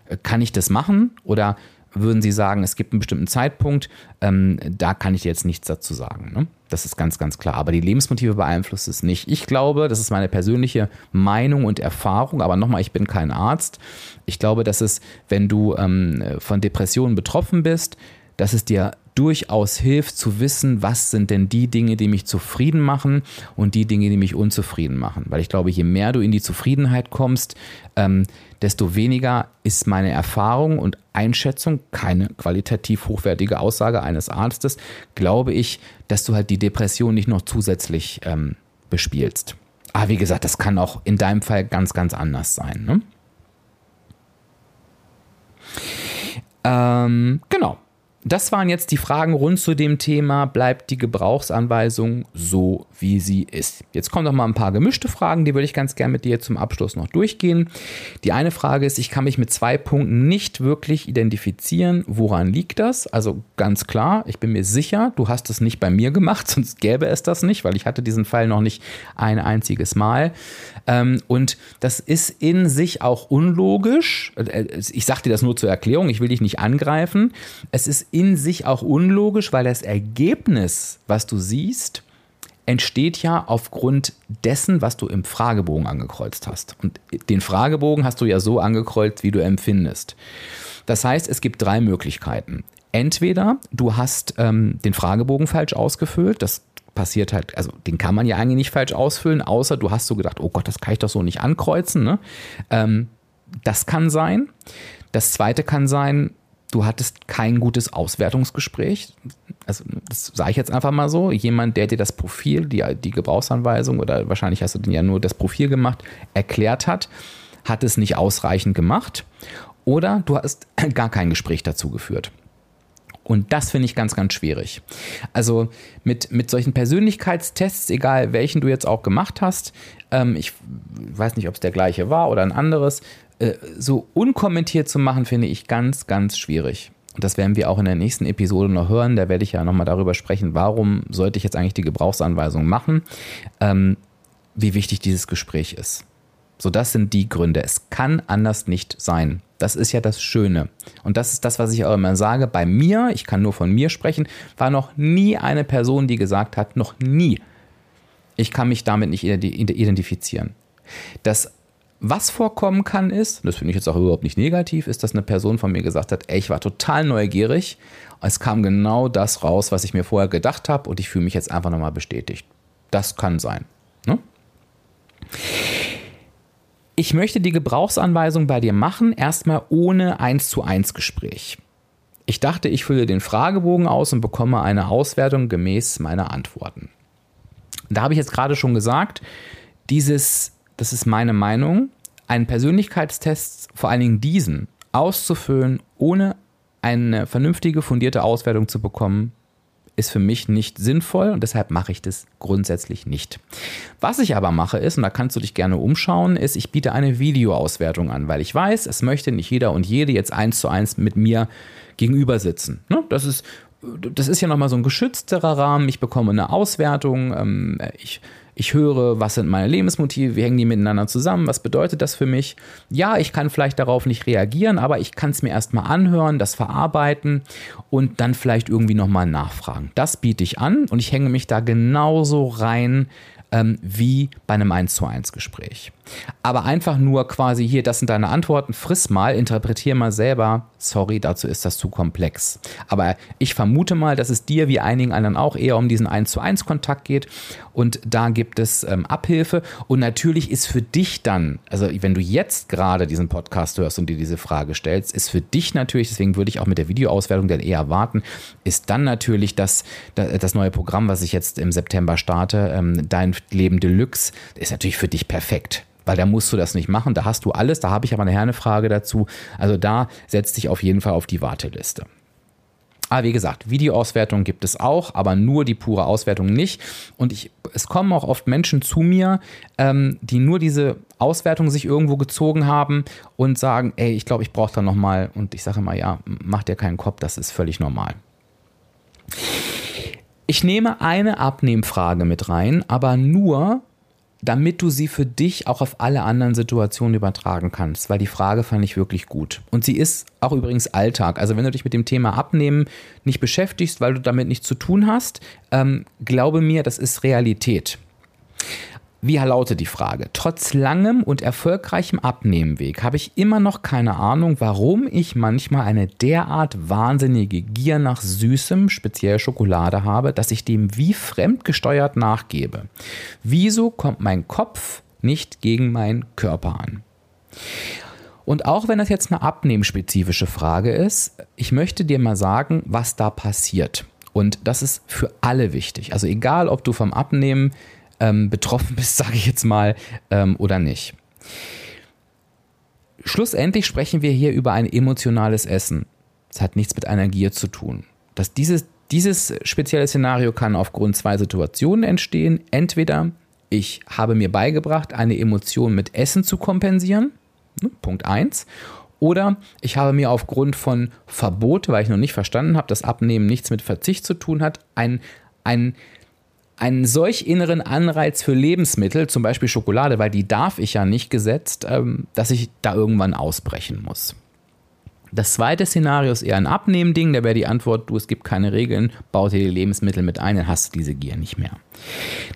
Äh, kann ich das machen oder würden Sie sagen, es gibt einen bestimmten Zeitpunkt, ähm, da kann ich jetzt nichts dazu sagen. Ne? Das ist ganz, ganz klar. Aber die Lebensmotive beeinflusst es nicht. Ich glaube, das ist meine persönliche Meinung und Erfahrung, aber nochmal, ich bin kein Arzt. Ich glaube, dass es, wenn du ähm, von Depressionen betroffen bist, dass es dir durchaus hilft zu wissen, was sind denn die Dinge, die mich zufrieden machen und die Dinge, die mich unzufrieden machen. Weil ich glaube, je mehr du in die Zufriedenheit kommst, ähm, desto weniger ist meine Erfahrung und Einschätzung, keine qualitativ hochwertige Aussage eines Arztes, glaube ich, dass du halt die Depression nicht noch zusätzlich ähm, bespielst. Aber wie gesagt, das kann auch in deinem Fall ganz, ganz anders sein. Ne? Ähm, genau. Das waren jetzt die Fragen rund zu dem Thema, bleibt die Gebrauchsanweisung so, wie sie ist. Jetzt kommen noch mal ein paar gemischte Fragen, die würde ich ganz gerne mit dir zum Abschluss noch durchgehen. Die eine Frage ist, ich kann mich mit zwei Punkten nicht wirklich identifizieren. Woran liegt das? Also ganz klar, ich bin mir sicher, du hast es nicht bei mir gemacht, sonst gäbe es das nicht, weil ich hatte diesen Fall noch nicht ein einziges Mal. Ähm, und das ist in sich auch unlogisch. Äh, ich sage dir das nur zur Erklärung, ich will dich nicht angreifen. Es ist in sich auch unlogisch, weil das Ergebnis, was du siehst, entsteht ja aufgrund dessen, was du im Fragebogen angekreuzt hast. Und den Fragebogen hast du ja so angekreuzt, wie du empfindest. Das heißt, es gibt drei Möglichkeiten. Entweder du hast ähm, den Fragebogen falsch ausgefüllt, das passiert halt, also den kann man ja eigentlich nicht falsch ausfüllen, außer du hast so gedacht, oh Gott, das kann ich doch so nicht ankreuzen. Ne? Ähm, das kann sein. Das zweite kann sein, du hattest kein gutes Auswertungsgespräch. Also, das sage ich jetzt einfach mal so. Jemand, der dir das Profil, die, die Gebrauchsanweisung oder wahrscheinlich hast du den ja nur das Profil gemacht, erklärt hat, hat es nicht ausreichend gemacht. Oder du hast gar kein Gespräch dazu geführt. Und das finde ich ganz, ganz schwierig. Also mit, mit solchen Persönlichkeitstests, egal welchen du jetzt auch gemacht hast, ähm, ich weiß nicht, ob es der gleiche war oder ein anderes, äh, so unkommentiert zu machen, finde ich ganz, ganz schwierig. Und das werden wir auch in der nächsten Episode noch hören. Da werde ich ja nochmal darüber sprechen, warum sollte ich jetzt eigentlich die Gebrauchsanweisung machen, ähm, wie wichtig dieses Gespräch ist. So, das sind die Gründe. Es kann anders nicht sein. Das ist ja das Schöne. Und das ist das, was ich auch immer sage. Bei mir, ich kann nur von mir sprechen, war noch nie eine Person, die gesagt hat, noch nie, ich kann mich damit nicht identifizieren. Das was vorkommen kann, ist, das finde ich jetzt auch überhaupt nicht negativ, ist, dass eine Person von mir gesagt hat, ey, ich war total neugierig. Es kam genau das raus, was ich mir vorher gedacht habe und ich fühle mich jetzt einfach nochmal bestätigt. Das kann sein. Ne? Ich möchte die Gebrauchsanweisung bei dir machen, erstmal ohne 1 zu 1 Gespräch. Ich dachte, ich fülle den Fragebogen aus und bekomme eine Auswertung gemäß meiner Antworten. Da habe ich jetzt gerade schon gesagt, dieses das ist meine Meinung, einen Persönlichkeitstest, vor allen Dingen diesen, auszufüllen, ohne eine vernünftige, fundierte Auswertung zu bekommen, ist für mich nicht sinnvoll und deshalb mache ich das grundsätzlich nicht. Was ich aber mache ist, und da kannst du dich gerne umschauen, ist, ich biete eine Videoauswertung an, weil ich weiß, es möchte nicht jeder und jede jetzt eins zu eins mit mir gegenüber sitzen. Ne? Das ist das ist ja nochmal so ein geschützterer Rahmen. Ich bekomme eine Auswertung. Ähm, ich ich höre, was sind meine Lebensmotive, wie hängen die miteinander zusammen, was bedeutet das für mich? Ja, ich kann vielleicht darauf nicht reagieren, aber ich kann es mir erstmal anhören, das verarbeiten und dann vielleicht irgendwie nochmal nachfragen. Das biete ich an und ich hänge mich da genauso rein ähm, wie bei einem 1 zu 1 Gespräch. Aber einfach nur quasi hier, das sind deine Antworten, friss mal, interpretier mal selber. Sorry, dazu ist das zu komplex. Aber ich vermute mal, dass es dir wie einigen anderen auch eher um diesen 1 zu 1 Kontakt geht und da gibt es ähm, Abhilfe und natürlich ist für dich dann, also wenn du jetzt gerade diesen Podcast hörst und dir diese Frage stellst, ist für dich natürlich, deswegen würde ich auch mit der Videoauswertung dann eher warten, ist dann natürlich das, das neue Programm, was ich jetzt im September starte, ähm, Dein Leben Deluxe, ist natürlich für dich perfekt weil da musst du das nicht machen. Da hast du alles. Da habe ich aber nachher eine Frage dazu. Also da setzt dich auf jeden Fall auf die Warteliste. Aber wie gesagt, Videoauswertung gibt es auch, aber nur die pure Auswertung nicht. Und ich, es kommen auch oft Menschen zu mir, ähm, die nur diese Auswertung sich irgendwo gezogen haben und sagen, ey, ich glaube, ich brauche da nochmal. Und ich sage immer, ja, mach dir keinen Kopf, das ist völlig normal. Ich nehme eine Abnehmfrage mit rein, aber nur, damit du sie für dich auch auf alle anderen Situationen übertragen kannst, weil die Frage fand ich wirklich gut. Und sie ist auch übrigens Alltag. Also wenn du dich mit dem Thema Abnehmen nicht beschäftigst, weil du damit nichts zu tun hast, ähm, glaube mir, das ist Realität. Wie lautet die Frage? Trotz langem und erfolgreichem Abnehmenweg habe ich immer noch keine Ahnung, warum ich manchmal eine derart wahnsinnige Gier nach Süßem, speziell Schokolade habe, dass ich dem wie fremdgesteuert nachgebe. Wieso kommt mein Kopf nicht gegen meinen Körper an? Und auch wenn das jetzt eine abnehmspezifische Frage ist, ich möchte dir mal sagen, was da passiert. Und das ist für alle wichtig. Also egal, ob du vom Abnehmen ähm, betroffen bist, sage ich jetzt mal, ähm, oder nicht. Schlussendlich sprechen wir hier über ein emotionales Essen. Es hat nichts mit einer Gier zu tun. Dass dieses, dieses spezielle Szenario kann aufgrund zwei Situationen entstehen. Entweder ich habe mir beigebracht, eine Emotion mit Essen zu kompensieren. Ne, Punkt 1. Oder ich habe mir aufgrund von Verbot, weil ich noch nicht verstanden habe, dass Abnehmen nichts mit Verzicht zu tun hat, ein, ein einen solch inneren Anreiz für Lebensmittel, zum Beispiel Schokolade, weil die darf ich ja nicht gesetzt, ähm, dass ich da irgendwann ausbrechen muss. Das zweite Szenario ist eher ein Abnehmen-Ding, da wäre die Antwort, du, es gibt keine Regeln, bau dir die Lebensmittel mit ein, dann hast du diese Gier nicht mehr.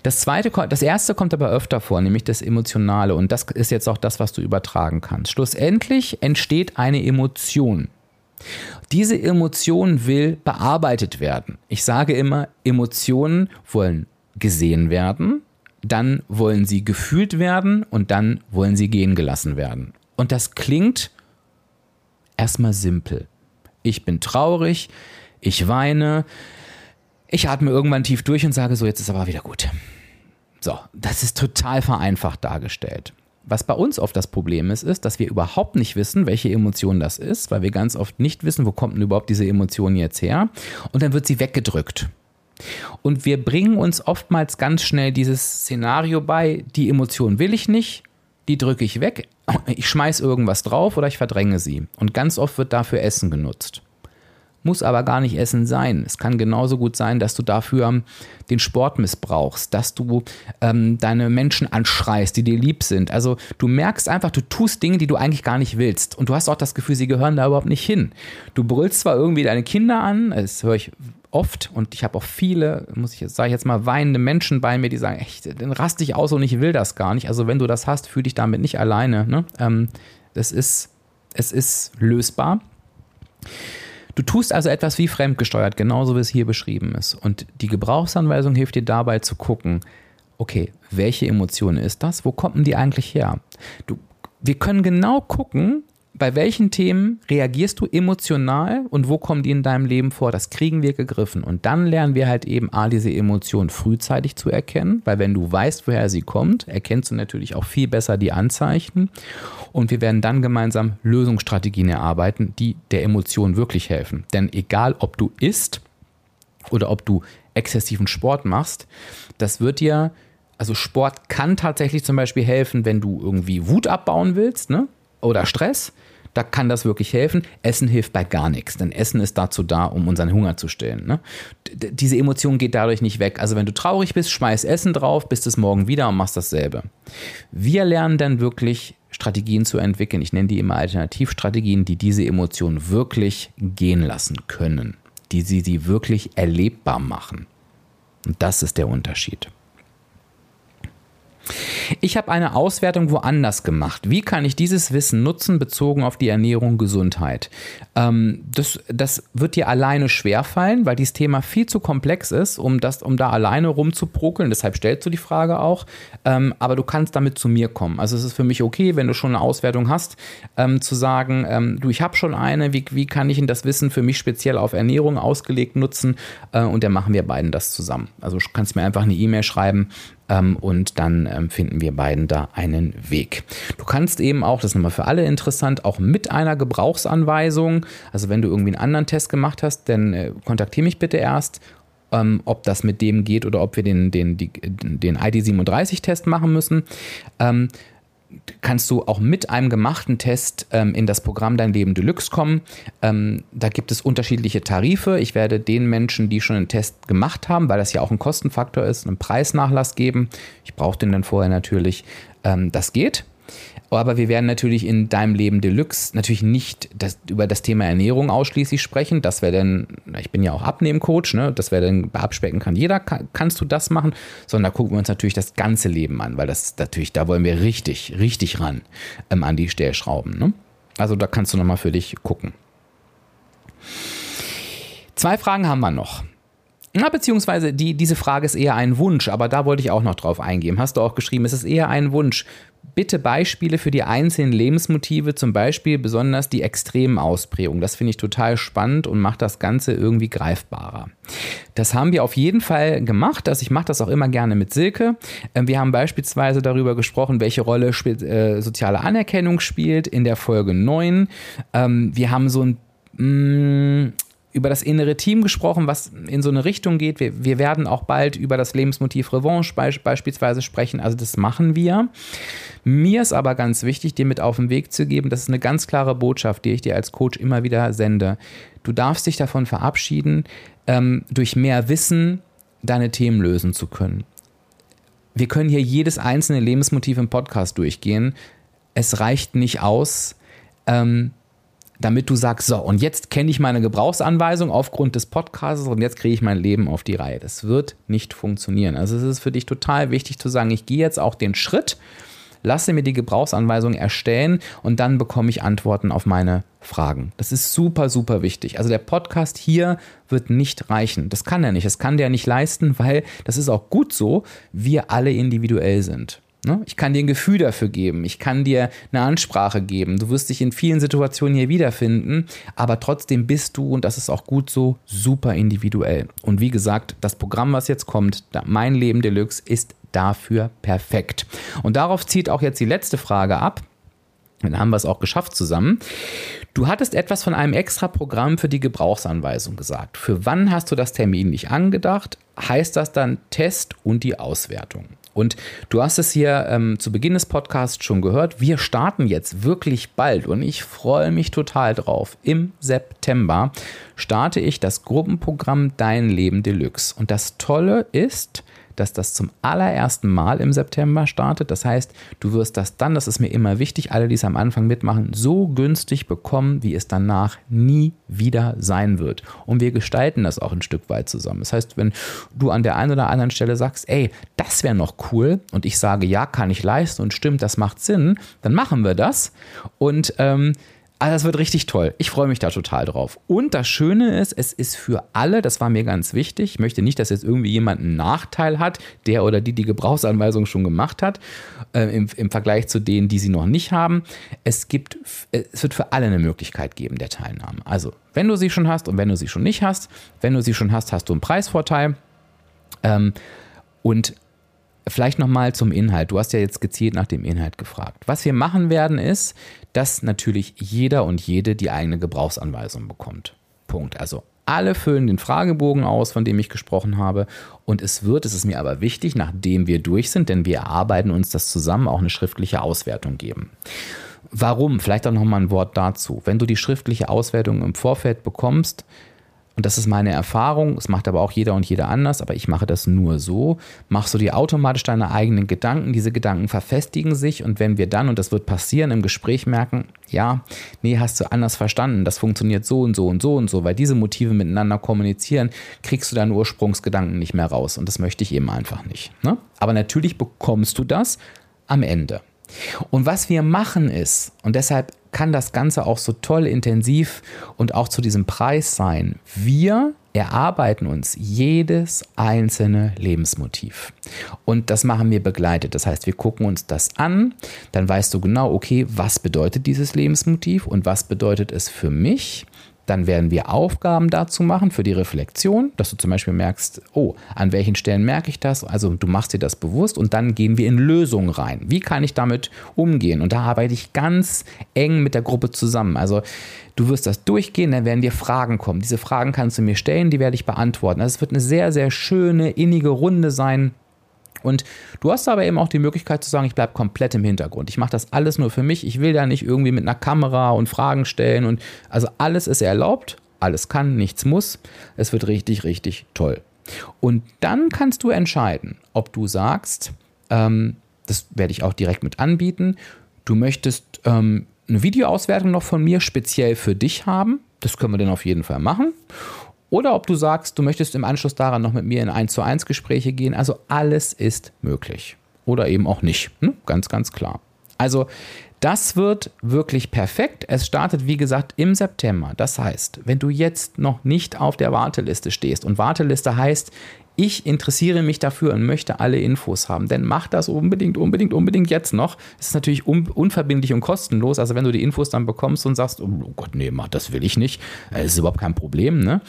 Das zweite, das erste kommt aber öfter vor, nämlich das Emotionale und das ist jetzt auch das, was du übertragen kannst. Schlussendlich entsteht eine Emotion. Diese Emotion will bearbeitet werden. Ich sage immer, Emotionen wollen gesehen werden, dann wollen sie gefühlt werden und dann wollen sie gehen gelassen werden. Und das klingt erstmal simpel. Ich bin traurig, ich weine, ich atme irgendwann tief durch und sage so, jetzt ist aber wieder gut. So, das ist total vereinfacht dargestellt. Was bei uns oft das Problem ist, ist, dass wir überhaupt nicht wissen, welche Emotion das ist, weil wir ganz oft nicht wissen, wo kommt denn überhaupt diese Emotion jetzt her. Und dann wird sie weggedrückt. Und wir bringen uns oftmals ganz schnell dieses Szenario bei, die Emotion will ich nicht, die drücke ich weg, ich schmeiß irgendwas drauf oder ich verdränge sie. Und ganz oft wird dafür Essen genutzt muss aber gar nicht Essen sein. Es kann genauso gut sein, dass du dafür den Sport missbrauchst, dass du ähm, deine Menschen anschreist, die dir lieb sind. Also du merkst einfach, du tust Dinge, die du eigentlich gar nicht willst. Und du hast auch das Gefühl, sie gehören da überhaupt nicht hin. Du brüllst zwar irgendwie deine Kinder an, das höre ich oft und ich habe auch viele, muss ich sage ich jetzt mal, weinende Menschen bei mir, die sagen, echt, dann rast dich aus und ich will das gar nicht. Also wenn du das hast, fühl dich damit nicht alleine. Ne? Ähm, das ist, es ist lösbar. Du tust also etwas wie fremdgesteuert, genauso wie es hier beschrieben ist. Und die Gebrauchsanweisung hilft dir dabei zu gucken, okay, welche Emotion ist das? Wo kommen die eigentlich her? Du, wir können genau gucken, bei welchen Themen reagierst du emotional und wo kommen die in deinem Leben vor? Das kriegen wir gegriffen. Und dann lernen wir halt eben A, diese Emotion frühzeitig zu erkennen, weil wenn du weißt, woher sie kommt, erkennst du natürlich auch viel besser die Anzeichen. Und wir werden dann gemeinsam Lösungsstrategien erarbeiten, die der Emotion wirklich helfen. Denn egal, ob du isst oder ob du exzessiven Sport machst, das wird dir, also Sport kann tatsächlich zum Beispiel helfen, wenn du irgendwie Wut abbauen willst, ne? Oder Stress. Da kann das wirklich helfen. Essen hilft bei gar nichts, denn Essen ist dazu da, um unseren Hunger zu stillen. Ne? Diese Emotion geht dadurch nicht weg. Also wenn du traurig bist, schmeiß Essen drauf, bist es morgen wieder und machst dasselbe. Wir lernen dann wirklich Strategien zu entwickeln. Ich nenne die immer Alternativstrategien, die diese Emotion wirklich gehen lassen können, die sie sie wirklich erlebbar machen. Und das ist der Unterschied. Ich habe eine Auswertung woanders gemacht. Wie kann ich dieses Wissen nutzen, bezogen auf die Ernährung, Gesundheit? Ähm, das, das wird dir alleine schwerfallen, weil dieses Thema viel zu komplex ist, um, das, um da alleine rumzuprokeln. Deshalb stellst du die Frage auch. Ähm, aber du kannst damit zu mir kommen. Also es ist für mich okay, wenn du schon eine Auswertung hast, ähm, zu sagen, ähm, du, ich habe schon eine, wie, wie kann ich denn das Wissen für mich speziell auf Ernährung ausgelegt nutzen? Äh, und dann machen wir beiden das zusammen. Also du kannst mir einfach eine E-Mail schreiben ähm, und dann ähm, finden wir beiden da einen Weg. Du kannst eben auch, das ist nochmal für alle interessant, auch mit einer Gebrauchsanweisung, also wenn du irgendwie einen anderen Test gemacht hast, dann äh, kontaktiere mich bitte erst ähm, ob das mit dem geht oder ob wir den, den, die, den ID37-Test machen müssen. Ähm, kannst du auch mit einem gemachten Test ähm, in das Programm Dein Leben Deluxe kommen. Ähm, da gibt es unterschiedliche Tarife. Ich werde den Menschen, die schon einen Test gemacht haben, weil das ja auch ein Kostenfaktor ist, einen Preisnachlass geben. Ich brauche den dann vorher natürlich. Ähm, das geht. Aber wir werden natürlich in deinem Leben Deluxe natürlich nicht das, über das Thema Ernährung ausschließlich sprechen. Das wäre dann, ich bin ja auch Abnehmcoach, ne? das wäre dann abspecken kann jeder, kann, kannst du das machen, sondern da gucken wir uns natürlich das ganze Leben an, weil das natürlich, da wollen wir richtig, richtig ran ähm, an die Stellschrauben. Ne? Also da kannst du nochmal für dich gucken. Zwei Fragen haben wir noch. Na, beziehungsweise die, diese Frage ist eher ein Wunsch, aber da wollte ich auch noch drauf eingehen. Hast du auch geschrieben, es ist eher ein Wunsch. Bitte Beispiele für die einzelnen Lebensmotive, zum Beispiel besonders die extremen Ausprägungen. Das finde ich total spannend und macht das Ganze irgendwie greifbarer. Das haben wir auf jeden Fall gemacht. Also ich mache das auch immer gerne mit Silke. Ähm, wir haben beispielsweise darüber gesprochen, welche Rolle äh, soziale Anerkennung spielt in der Folge 9. Ähm, wir haben so ein mm, über das innere Team gesprochen, was in so eine Richtung geht. Wir, wir werden auch bald über das Lebensmotiv Revanche be beispielsweise sprechen. Also das machen wir. Mir ist aber ganz wichtig, dir mit auf den Weg zu geben, das ist eine ganz klare Botschaft, die ich dir als Coach immer wieder sende. Du darfst dich davon verabschieden, ähm, durch mehr Wissen deine Themen lösen zu können. Wir können hier jedes einzelne Lebensmotiv im Podcast durchgehen. Es reicht nicht aus, ähm, damit du sagst, so, und jetzt kenne ich meine Gebrauchsanweisung aufgrund des Podcasts und jetzt kriege ich mein Leben auf die Reihe. Das wird nicht funktionieren. Also es ist für dich total wichtig zu sagen, ich gehe jetzt auch den Schritt, lasse mir die Gebrauchsanweisung erstellen und dann bekomme ich Antworten auf meine Fragen. Das ist super, super wichtig. Also der Podcast hier wird nicht reichen. Das kann er nicht. Das kann der nicht leisten, weil das ist auch gut so, wir alle individuell sind. Ne? Ich kann dir ein Gefühl dafür geben. Ich kann dir eine Ansprache geben. Du wirst dich in vielen Situationen hier wiederfinden, aber trotzdem bist du, und das ist auch gut so, super individuell. Und wie gesagt, das Programm, was jetzt kommt, Mein Leben Deluxe, ist dafür perfekt. Und darauf zieht auch jetzt die letzte Frage ab. Dann haben wir es auch geschafft zusammen. Du hattest etwas von einem extra Programm für die Gebrauchsanweisung gesagt. Für wann hast du das Termin nicht angedacht? Heißt das dann Test und die Auswertung? Und du hast es hier ähm, zu Beginn des Podcasts schon gehört. Wir starten jetzt wirklich bald und ich freue mich total drauf. Im September starte ich das Gruppenprogramm Dein Leben Deluxe. Und das Tolle ist, dass das zum allerersten Mal im September startet. Das heißt, du wirst das dann, das ist mir immer wichtig, alle, die es am Anfang mitmachen, so günstig bekommen, wie es danach nie wieder sein wird. Und wir gestalten das auch ein Stück weit zusammen. Das heißt, wenn du an der einen oder anderen Stelle sagst, ey, das wäre noch cool und ich sage, ja, kann ich leisten und stimmt, das macht Sinn, dann machen wir das. Und ähm, also das wird richtig toll. Ich freue mich da total drauf. Und das Schöne ist, es ist für alle, das war mir ganz wichtig. Ich möchte nicht, dass jetzt irgendwie jemand einen Nachteil hat, der oder die die Gebrauchsanweisung schon gemacht hat, äh, im, im Vergleich zu denen, die sie noch nicht haben. Es gibt, es wird für alle eine Möglichkeit geben der Teilnahme. Also, wenn du sie schon hast und wenn du sie schon nicht hast, wenn du sie schon hast, hast du einen Preisvorteil. Ähm, und Vielleicht nochmal zum Inhalt. Du hast ja jetzt gezielt nach dem Inhalt gefragt. Was wir machen werden, ist, dass natürlich jeder und jede die eigene Gebrauchsanweisung bekommt. Punkt. Also alle füllen den Fragebogen aus, von dem ich gesprochen habe. Und es wird, es ist mir aber wichtig, nachdem wir durch sind, denn wir erarbeiten uns das zusammen, auch eine schriftliche Auswertung geben. Warum? Vielleicht auch noch mal ein Wort dazu. Wenn du die schriftliche Auswertung im Vorfeld bekommst, und das ist meine Erfahrung, es macht aber auch jeder und jeder anders, aber ich mache das nur so, machst du dir automatisch deine eigenen Gedanken, diese Gedanken verfestigen sich und wenn wir dann, und das wird passieren, im Gespräch merken, ja, nee, hast du anders verstanden, das funktioniert so und so und so und so, weil diese Motive miteinander kommunizieren, kriegst du deinen Ursprungsgedanken nicht mehr raus und das möchte ich eben einfach nicht. Ne? Aber natürlich bekommst du das am Ende. Und was wir machen ist, und deshalb kann das Ganze auch so toll intensiv und auch zu diesem Preis sein, wir erarbeiten uns jedes einzelne Lebensmotiv. Und das machen wir begleitet. Das heißt, wir gucken uns das an, dann weißt du genau, okay, was bedeutet dieses Lebensmotiv und was bedeutet es für mich dann werden wir Aufgaben dazu machen für die Reflexion, dass du zum Beispiel merkst, oh, an welchen Stellen merke ich das? Also du machst dir das bewusst und dann gehen wir in Lösungen rein. Wie kann ich damit umgehen? Und da arbeite ich ganz eng mit der Gruppe zusammen. Also du wirst das durchgehen, dann werden dir Fragen kommen. Diese Fragen kannst du mir stellen, die werde ich beantworten. Also es wird eine sehr, sehr schöne, innige Runde sein und du hast aber eben auch die Möglichkeit zu sagen, ich bleibe komplett im Hintergrund. Ich mache das alles nur für mich. Ich will da nicht irgendwie mit einer Kamera und Fragen stellen. Und also alles ist erlaubt, alles kann, nichts muss. Es wird richtig, richtig toll. Und dann kannst du entscheiden, ob du sagst, ähm, das werde ich auch direkt mit anbieten, du möchtest ähm, eine Videoauswertung noch von mir speziell für dich haben. Das können wir dann auf jeden Fall machen oder ob du sagst, du möchtest im Anschluss daran noch mit mir in 1 zu 1 Gespräche gehen. Also alles ist möglich. Oder eben auch nicht. Hm? Ganz, ganz klar. Also das wird wirklich perfekt. Es startet, wie gesagt, im September. Das heißt, wenn du jetzt noch nicht auf der Warteliste stehst und Warteliste heißt, ich interessiere mich dafür und möchte alle Infos haben. Denn mach das unbedingt, unbedingt, unbedingt jetzt noch. Es ist natürlich un unverbindlich und kostenlos. Also wenn du die Infos dann bekommst und sagst, oh Gott, nee, mach, das will ich nicht, das ist überhaupt kein Problem. Ne?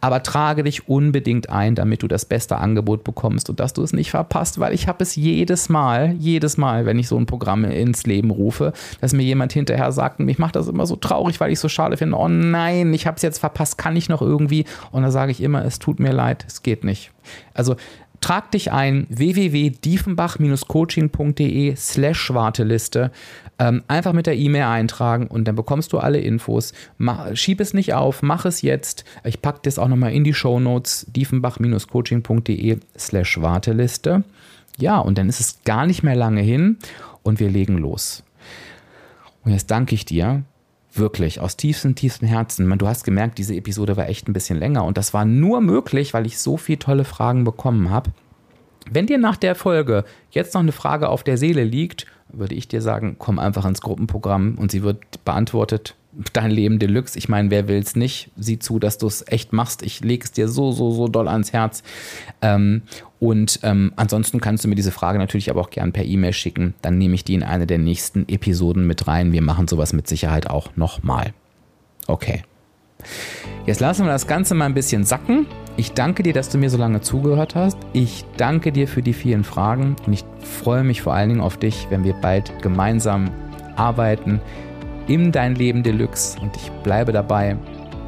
Aber trage dich unbedingt ein, damit du das beste Angebot bekommst und dass du es nicht verpasst, weil ich habe es jedes Mal, jedes Mal, wenn ich so ein Programm ins Leben rufe, dass mir jemand hinterher sagt, und mich macht das immer so traurig, weil ich so schade finde, oh nein, ich habe es jetzt verpasst, kann ich noch irgendwie? Und da sage ich immer, es tut mir leid, es geht nicht. Also trag dich ein www.diefenbach-coaching.de slash Warteliste. Ähm, einfach mit der E-Mail eintragen und dann bekommst du alle Infos. Mach, schieb es nicht auf, mach es jetzt. Ich packe das auch nochmal in die Show Notes diefenbach-coaching.de slash Warteliste. Ja, und dann ist es gar nicht mehr lange hin und wir legen los. Und jetzt danke ich dir Wirklich, aus tiefstem, tiefstem Herzen. Du hast gemerkt, diese Episode war echt ein bisschen länger und das war nur möglich, weil ich so viele tolle Fragen bekommen habe. Wenn dir nach der Folge jetzt noch eine Frage auf der Seele liegt, würde ich dir sagen, komm einfach ins Gruppenprogramm und sie wird beantwortet dein Leben Deluxe. Ich meine, wer will es nicht? Sieh zu, dass du es echt machst. Ich lege es dir so, so, so doll ans Herz. Ähm, und ähm, ansonsten kannst du mir diese Frage natürlich aber auch gern per E-Mail schicken. Dann nehme ich die in eine der nächsten Episoden mit rein. Wir machen sowas mit Sicherheit auch nochmal. Okay. Jetzt lassen wir das Ganze mal ein bisschen sacken. Ich danke dir, dass du mir so lange zugehört hast. Ich danke dir für die vielen Fragen und ich freue mich vor allen Dingen auf dich, wenn wir bald gemeinsam arbeiten in dein Leben Deluxe und ich bleibe dabei,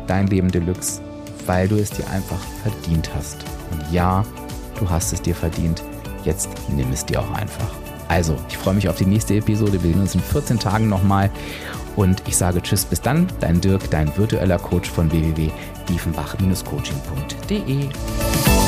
dein Leben Deluxe, weil du es dir einfach verdient hast. Und ja, du hast es dir verdient. Jetzt nimm es dir auch einfach. Also, ich freue mich auf die nächste Episode. Wir sehen uns in 14 Tagen nochmal. Und ich sage Tschüss, bis dann. Dein Dirk, dein virtueller Coach von www.diefenbach-coaching.de.